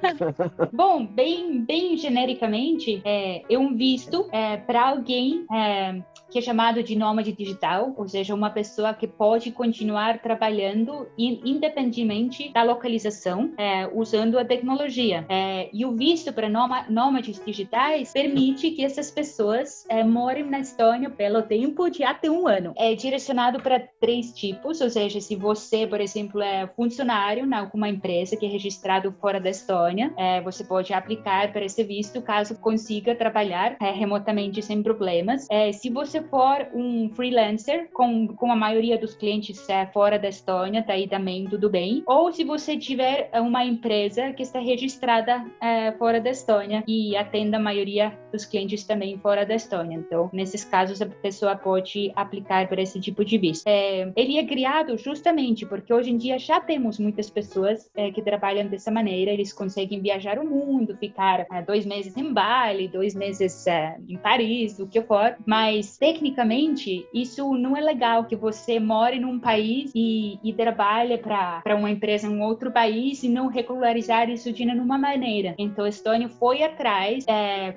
Bom, bem, bem genericamente, é, é um visto é, para alguém é, que é chamado de nômade digital, ou seja, uma pessoa que pode continuar trabalhando independentemente da localização, é, usando a tecnologia. É, e o visto para nômades digitais permite que essas pessoas é, morem na Estônia pelo tempo de até um ano. É direcionado para três tipos, ou seja, se você, por exemplo, é funcionário em alguma empresa que é registrado fora da Estônia, é, você pode aplicar para esse visto caso consiga trabalhar é, remotamente sem problemas. É, se você for um freelancer, com, com a maioria dos clientes é, fora da Estônia, daí tá também tudo bem. Ou se você tiver uma empresa que está registrada é, fora da Estônia e atenda a maioria dos clientes também fora da Estônia. Então, nesses casos, a pessoa pode aplicar para esse tipo de visto. É, ele é criado justamente porque hoje em dia já temos muitas pessoas é, que trabalham dessa maneira, eles conseguem viajar o mundo, ficar é, dois meses em Bali, dois meses é, em Paris, o que for, mas tecnicamente isso não é legal que você more num país e, e trabalhe para uma empresa em outro país e não regularizar isso de nenhuma maneira. Então, Estônia foi atrás é,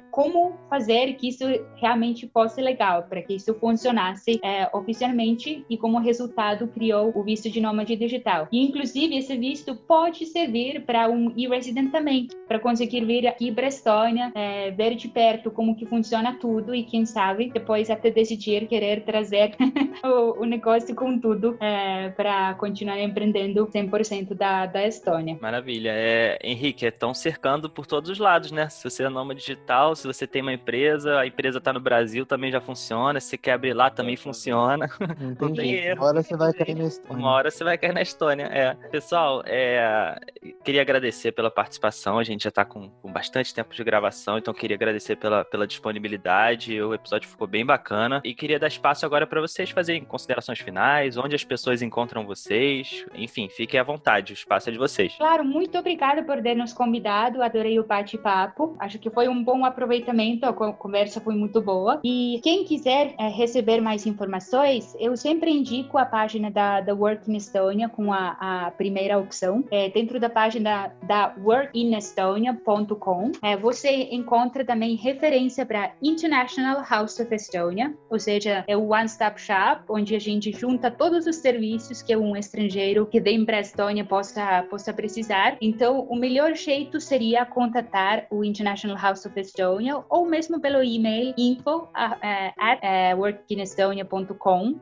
fazer que isso realmente fosse legal, para que isso funcionasse é, oficialmente e como resultado criou o visto de nômade digital. E inclusive esse visto pode servir para um e-resident também, para conseguir vir aqui para a Estônia, é, ver de perto como que funciona tudo e quem sabe depois até decidir querer trazer o, o, negócio com tudo é, para continuar empreendendo 100% da, da Estônia. Maravilha. É, Henrique, estão cercando por todos os lados, né? Se você é nômade digital, se você tem uma empresa, a empresa está no Brasil, também já funciona. Se você quer abrir lá, também funciona. Não tem erro. Uma hora você vai cair na Estônia. Uma hora você vai cair na Estônia, é. Pessoal, é, queria agradecer pela participação. A gente já está com, com bastante tempo de gravação, então queria agradecer pela, pela disponibilidade. O episódio ficou bem bacana. E queria dar espaço agora para vocês fazerem considerações finais, onde as pessoas encontram vocês. Enfim, fiquem à vontade, o espaço é de vocês. Claro, muito obrigada por ter nos convidado. Adorei o bate-papo. Acho que foi um bom aproveitamento, a conversa foi muito boa. E quem quiser é, receber mais informações, eu sempre indico a página da, da Work in Estonia com a, a primeira opção. É, dentro da página da workinestonia.com, é, você encontra também referência para International House of Estonia, ou seja, é o one-stop shop, onde a gente junta todos os serviços que um estrangeiro que vem para a Estônia possa, possa precisar. Então, o melhor jeito seria contatar o International House of Estonia ou mesmo pelo e-mail info at, at workinestonia.com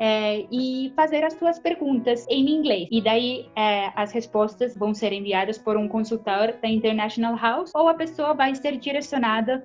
e fazer as suas perguntas em inglês. E daí as respostas vão ser enviadas por um consultor da International House ou a pessoa vai ser direcionada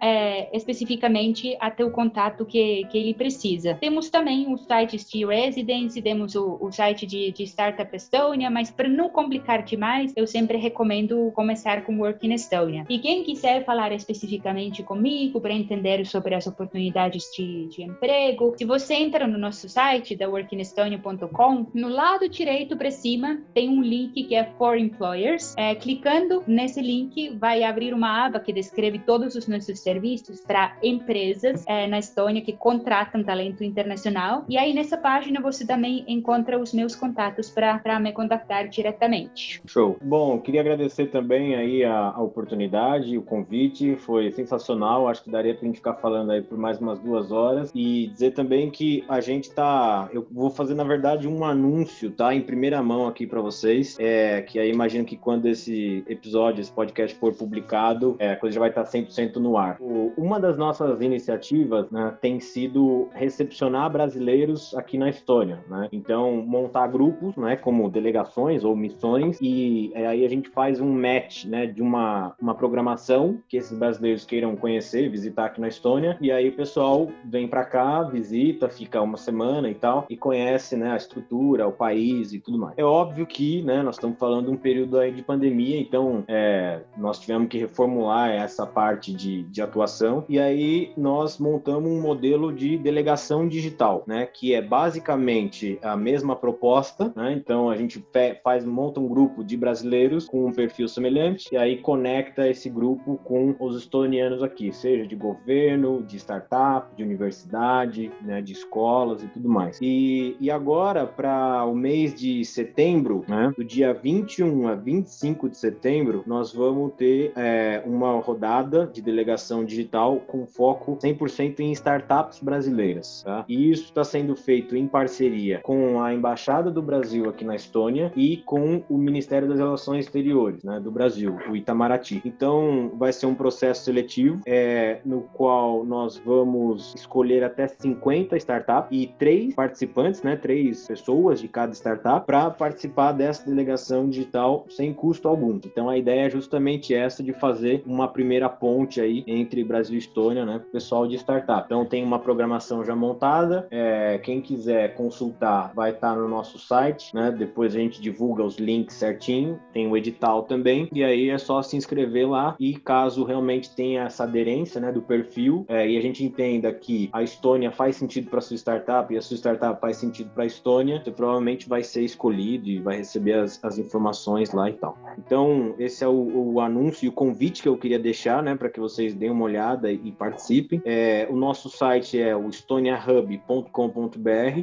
especificamente até o contato que, que ele precisa. Temos também os sites de Residence, temos o, o site de, de Startup Estonia, mas para não complicar demais, eu sempre recomendo começar com Work in Estonia. E quem quiser falar especificamente comigo para entender sobre as oportunidades de, de emprego, se você entra no nosso site da workinestonia.com, no lado direito para cima tem um link que é For Employers. É, clicando nesse link vai abrir uma aba que descreve todos os nossos serviços para empresas é, na Estônia que contratam talento internacional. E aí nessa página você também encontra os meus contatos para me contactar diretamente. Show. Bom, queria agradecer também aí a, a oportunidade, o convite, foi sensacional. Acho que daria para a gente ficar falando aí por mais umas duas horas e dizer também que a gente tá, eu vou fazer na verdade um anúncio, tá, em primeira mão aqui para vocês, é que aí imagino que quando esse episódio, esse podcast for publicado, é, a coisa já vai estar 100% no ar. O, uma das nossas iniciativas, né, tem sido recepcionar brasileiros aqui na Estônia, né? Então montar grupos, né, como delegações ou missões e é, aí a gente faz um match, né, de uma, uma programação que esses brasileiros queiram conhecer, visitar aqui na Estônia, e aí o pessoal vem para cá, visita, fica uma semana e tal, e conhece, né, a estrutura, o país e tudo mais. É óbvio que, né, nós estamos falando de um período aí de pandemia, então é, nós tivemos que reformular essa parte de, de atuação, e aí nós montamos um modelo de delegação digital, né, que é basicamente a mesma proposta, né, então a gente faz, monta um grupo de brasileiros com um perfil semelhante, e aí conecta esse grupo com os estonianos aqui, seja de governo, de startup, de universidade, né, de escolas e tudo mais. E, e agora, para o mês de setembro, né, do dia 21 a 25 de setembro, nós vamos ter é, uma rodada de delegação digital com foco 100% em startups brasileiras. Tá? E isso está sendo feito em parceria com a Embaixada do Brasil aqui na Estônia e com o Ministério das Relações Exteriores né, do Brasil, o Itamaraty. Então, vai ser um processo seletivo é, no qual nós vamos escolher até 50 startups e três participantes, né, três pessoas de cada startup, para participar dessa delegação digital sem custo algum. Então, a ideia é justamente essa de fazer uma primeira ponte aí entre Brasil e Estônia, né, o pessoal de startup. Então, tem uma programação já montada. É, quem quiser consultar vai estar no nosso site, né? Depois a gente divulga os links certinho. Tem o edital também. E aí é só se inscrever lá. E caso realmente tenha essa aderência, né, do perfil, é, e a gente entenda que a Estônia faz sentido para sua startup e a sua startup faz sentido para a Estônia, você provavelmente vai ser escolhido e vai receber as, as informações lá e tal. Então, esse é o, o anúncio e o convite que eu queria deixar, né, para que vocês deem uma olhada e, participem. É, o nosso site é o estoniahub.com.br,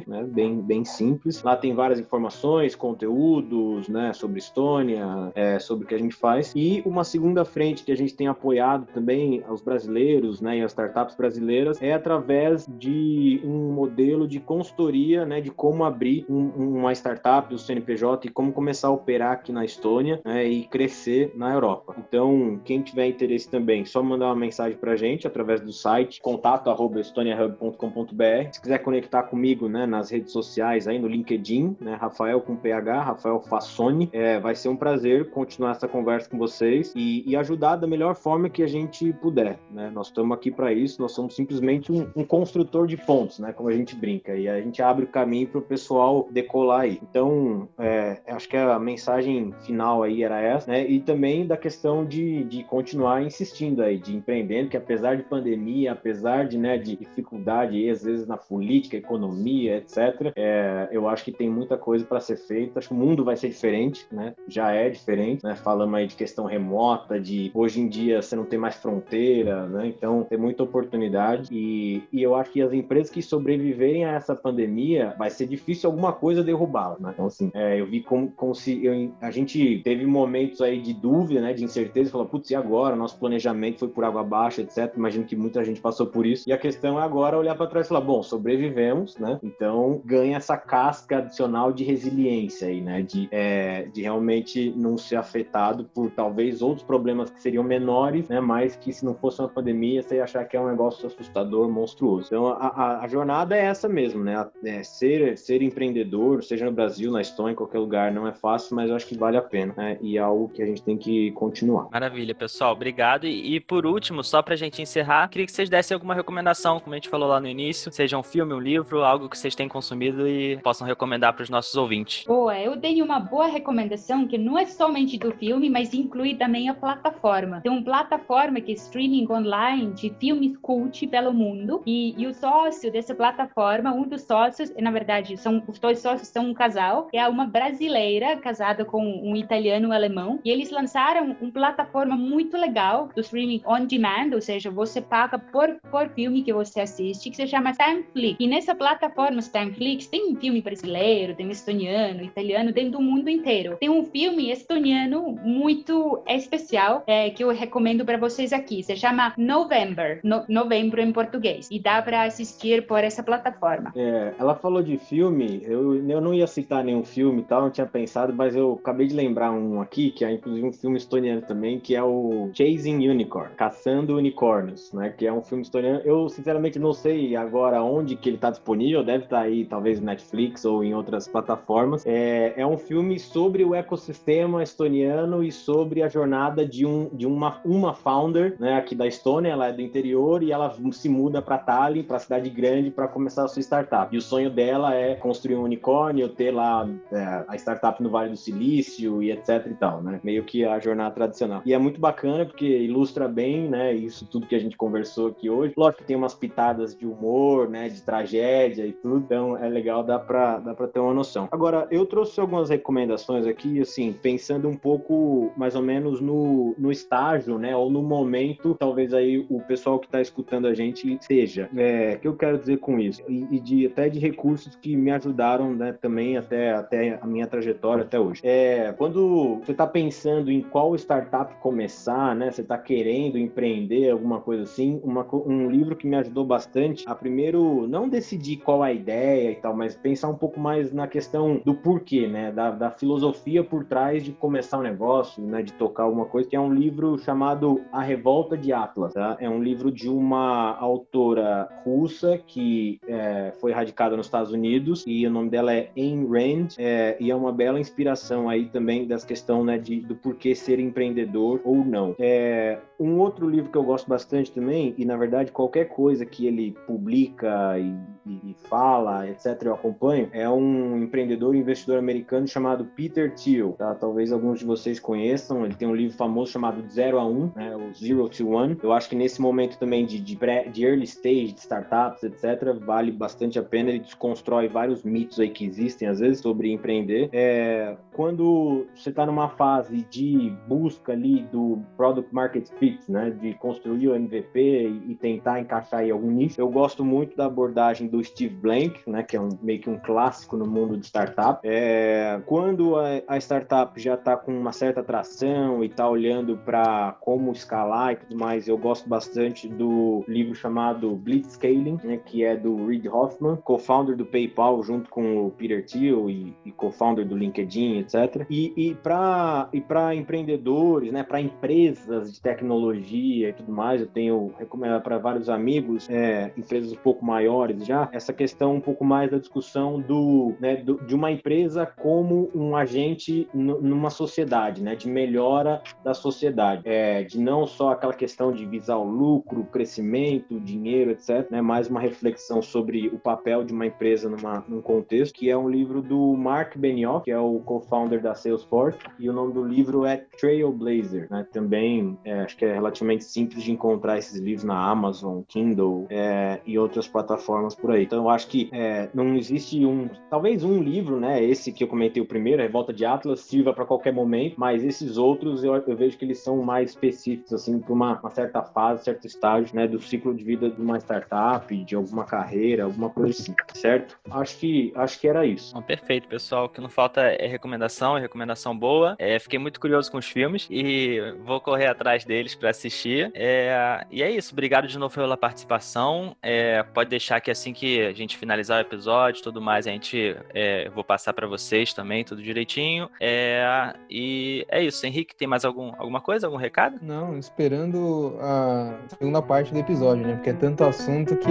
né, bem, bem simples. Lá tem várias informações, conteúdos, né, sobre Estônia, é, sobre o que a gente faz. E uma segunda frente que a gente tem apoiado também aos brasileiros, né, e as startups brasileiras é através de um modelo de consultoria, né, de como abrir um, uma startup, o CNPJ e como começar a operar aqui na Estônia né, e crescer na Europa. Então, quem tiver interesse também, só mandar uma mensagem para a gente através do site contato@estoniahub.com.br. Se quiser conectar comigo, né, nas redes sociais aí no LinkedIn, né, Rafael com PH, Rafael Fassoni, é, vai ser um prazer continuar essa conversa com vocês e, e ajudar da melhor forma que a gente puder, né? Nós estamos aqui para isso, nós somos simplesmente um, um, construtor de pontos, né? Como a gente brinca, e a gente abre o caminho para o pessoal decolar aí. Então, é, acho que a mensagem final aí era essa, né? E também da questão de, de continuar insistindo aí, de empreendendo, que apesar de pandemia, apesar de, né, de dificuldade às vezes na política, economia, etc., é, eu acho que tem muita coisa para ser feita. Acho que o mundo vai ser diferente, né? Já é diferente, né? Falamos aí de questão remota, de hoje em dia você não tem mais fronteira, né? Então tem muita oportunidade e, e eu acho que as empresas que sobreviverem a essa pandemia vai ser difícil alguma coisa derrubá-las, né? Então assim, é, eu vi como, como se eu, a gente teve momentos aí de dúvida, né? De incerteza, falou, putz, e agora? Nosso planejamento foi por água abaixo, etc. Imagino que muita gente passou por isso. E a questão é agora olhar para trás e falar, bom, sobrevivemos, né? Então ganha essa casca adicional de resiliência aí, né? De, é, de realmente não ser afetado por talvez outros problemas que seriam menores, né? Mas que se não fosse uma pandemia você ia achar que é um negócio assustador, monstruoso. Então, a, a, a jornada é essa mesmo, né? É ser, ser empreendedor, seja no Brasil, na Estônia, em qualquer lugar, não é fácil, mas eu acho que vale a pena, né? E é algo que a gente tem que continuar. Maravilha, pessoal. Obrigado. E, e por último, só pra gente encerrar, queria que vocês dessem alguma recomendação, como a gente falou lá no início, seja um filme, um livro, algo que vocês têm consumido e possam recomendar para os nossos ouvintes. Boa, eu tenho uma boa recomendação que não é somente do filme, mas inclui também a plataforma. Tem uma plataforma que é streaming online de filmes cult pelo mundo e, e o sócio dessa plataforma, um dos sócios, na verdade, são os dois sócios são um casal, é uma brasileira casada com um italiano um alemão e eles lançaram uma plataforma muito legal do streaming on demand, ou seja, você paga por, por filme que você assiste, que se chama Stanflix. E nessa plataforma Stanflix tem filme brasileiro, tem estoniano, italiano, tem do mundo inteiro. Tem um filme estoniano muito especial é, que eu recomendo para vocês aqui. Se chama November, no, novembro em português. E dá para assistir por essa plataforma. É, ela falou de filme, eu, eu não ia citar nenhum filme e tal, não tinha pensado, mas eu acabei de lembrar um aqui, que é inclusive um filme estoniano também, que é o Chasing Unicorn, Caçando Unicórnios, né? Que é um filme estoniano. Eu, sinceramente, não sei agora onde que ele está disponível, deve estar tá aí, talvez Netflix ou em outras plataformas. É, é um filme sobre o ecossistema estoniano e sobre a jornada de, um, de uma, uma founder, né? Aqui da Estônia, ela é do interior e ela se muda para Tallinn, para a cidade grande, para começar a sua startup. E o sonho dela é construir um unicórnio, ter lá é, a startup no Vale do Silício e etc e tal, né? Meio que a jornada tradicional. E é muito bacana porque ilustra bem, né? Isso tudo que a gente conversou aqui hoje. Lógico que tem umas pitadas de humor, né? De tragédia e tudo. Então é legal, dá pra, dá pra ter uma noção. Agora, eu trouxe algumas recomendações aqui, assim, pensando um pouco mais ou menos no, no estágio, né? Ou no momento, talvez aí o pessoal que tá escutando a gente seja. É, o que eu quero dizer com isso? E, e de, até de recursos que me ajudaram, né? Também até, até a minha trajetória até hoje. É, quando você tá pensando em qual startup começar, né? Você tá querendo empreender, alguma coisa assim, uma, um livro que me ajudou bastante a primeiro não decidir qual a ideia e tal, mas pensar um pouco mais na questão do porquê, né? Da, da filosofia por trás de começar um negócio, né? De tocar alguma coisa, que é um livro chamado A Revolta de Atlas, tá? É um livro de uma autora russa que é, foi radicada nos Estados Unidos e o nome dela é Ayn Rand é, e é uma bela inspiração aí também das questão, né? De, do porquê ser empreendedor ou não. É, um outro livro que eu gosto bastante também, e na verdade qualquer coisa que ele publica e, e fala, etc., eu acompanho, é um empreendedor e investidor americano chamado Peter Thiel. Tá? Talvez alguns de vocês conheçam, ele tem um livro famoso chamado Zero a Um, né? o Zero to One. Eu acho que nesse momento também de, de, pré, de early stage, de startups, etc., vale bastante a pena. Ele desconstrói vários mitos aí que existem, às vezes, sobre empreender. É, quando você está numa fase de busca ali do product market fit, né, de construir o MVP e tentar encaixar em algum nicho. Eu gosto muito da abordagem do Steve Blank, né, que é um, meio que um clássico no mundo de startup. É, quando a, a startup já está com uma certa atração e está olhando para como escalar e tudo mais, eu gosto bastante do livro chamado Blitzscaling, né, que é do Reid Hoffman, co-founder do PayPal junto com o Peter Thiel e, e co-founder do LinkedIn, etc. E, e para e empreendedores, né, para empresas de tecnologia e tudo mais, eu tenho recomendado para vários amigos, é, empresas um pouco maiores já, essa questão um pouco mais da discussão do, né, do, de uma empresa como um agente numa sociedade, né, de melhora da sociedade, é, de não só aquela questão de visar o lucro, crescimento, dinheiro, etc, né, mais uma reflexão sobre o papel de uma empresa numa, num contexto, que é um livro do Mark Benioff, que é o co-founder da Salesforce, e o nome do livro é Trailblazer, né, também é, acho que é relativamente simples de encontrar esses livros na Amazon, Kindle é, e outras plataformas por aí. Então eu acho que é, não existe um, talvez um livro, né, esse que eu comentei o primeiro, Revolta de Atlas, sirva para qualquer momento, mas esses outros eu, eu, vejo que eles são mais específicos assim para uma, uma, certa fase, certo estágio, né, do ciclo de vida de uma startup, de alguma carreira, alguma coisa assim, certo? Acho que acho que era isso. Bom, perfeito, pessoal. O que não falta é recomendação, é recomendação boa. É, fiquei muito curioso com os filmes e vou correr atrás deles para assistir. É, e é isso. Obrigado de novo pela participação. É, pode deixar que assim que a gente finalizar o episódio, tudo mais, a gente é, vou passar para vocês também, tudo direitinho. É, e é isso. Henrique, tem mais algum, alguma coisa, algum recado? Não, esperando a segunda, segunda parte do episódio, né? Porque é tanto assunto que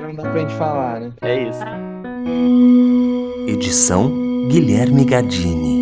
não dá pra gente falar, né? É isso. Edição Guilherme Gadini.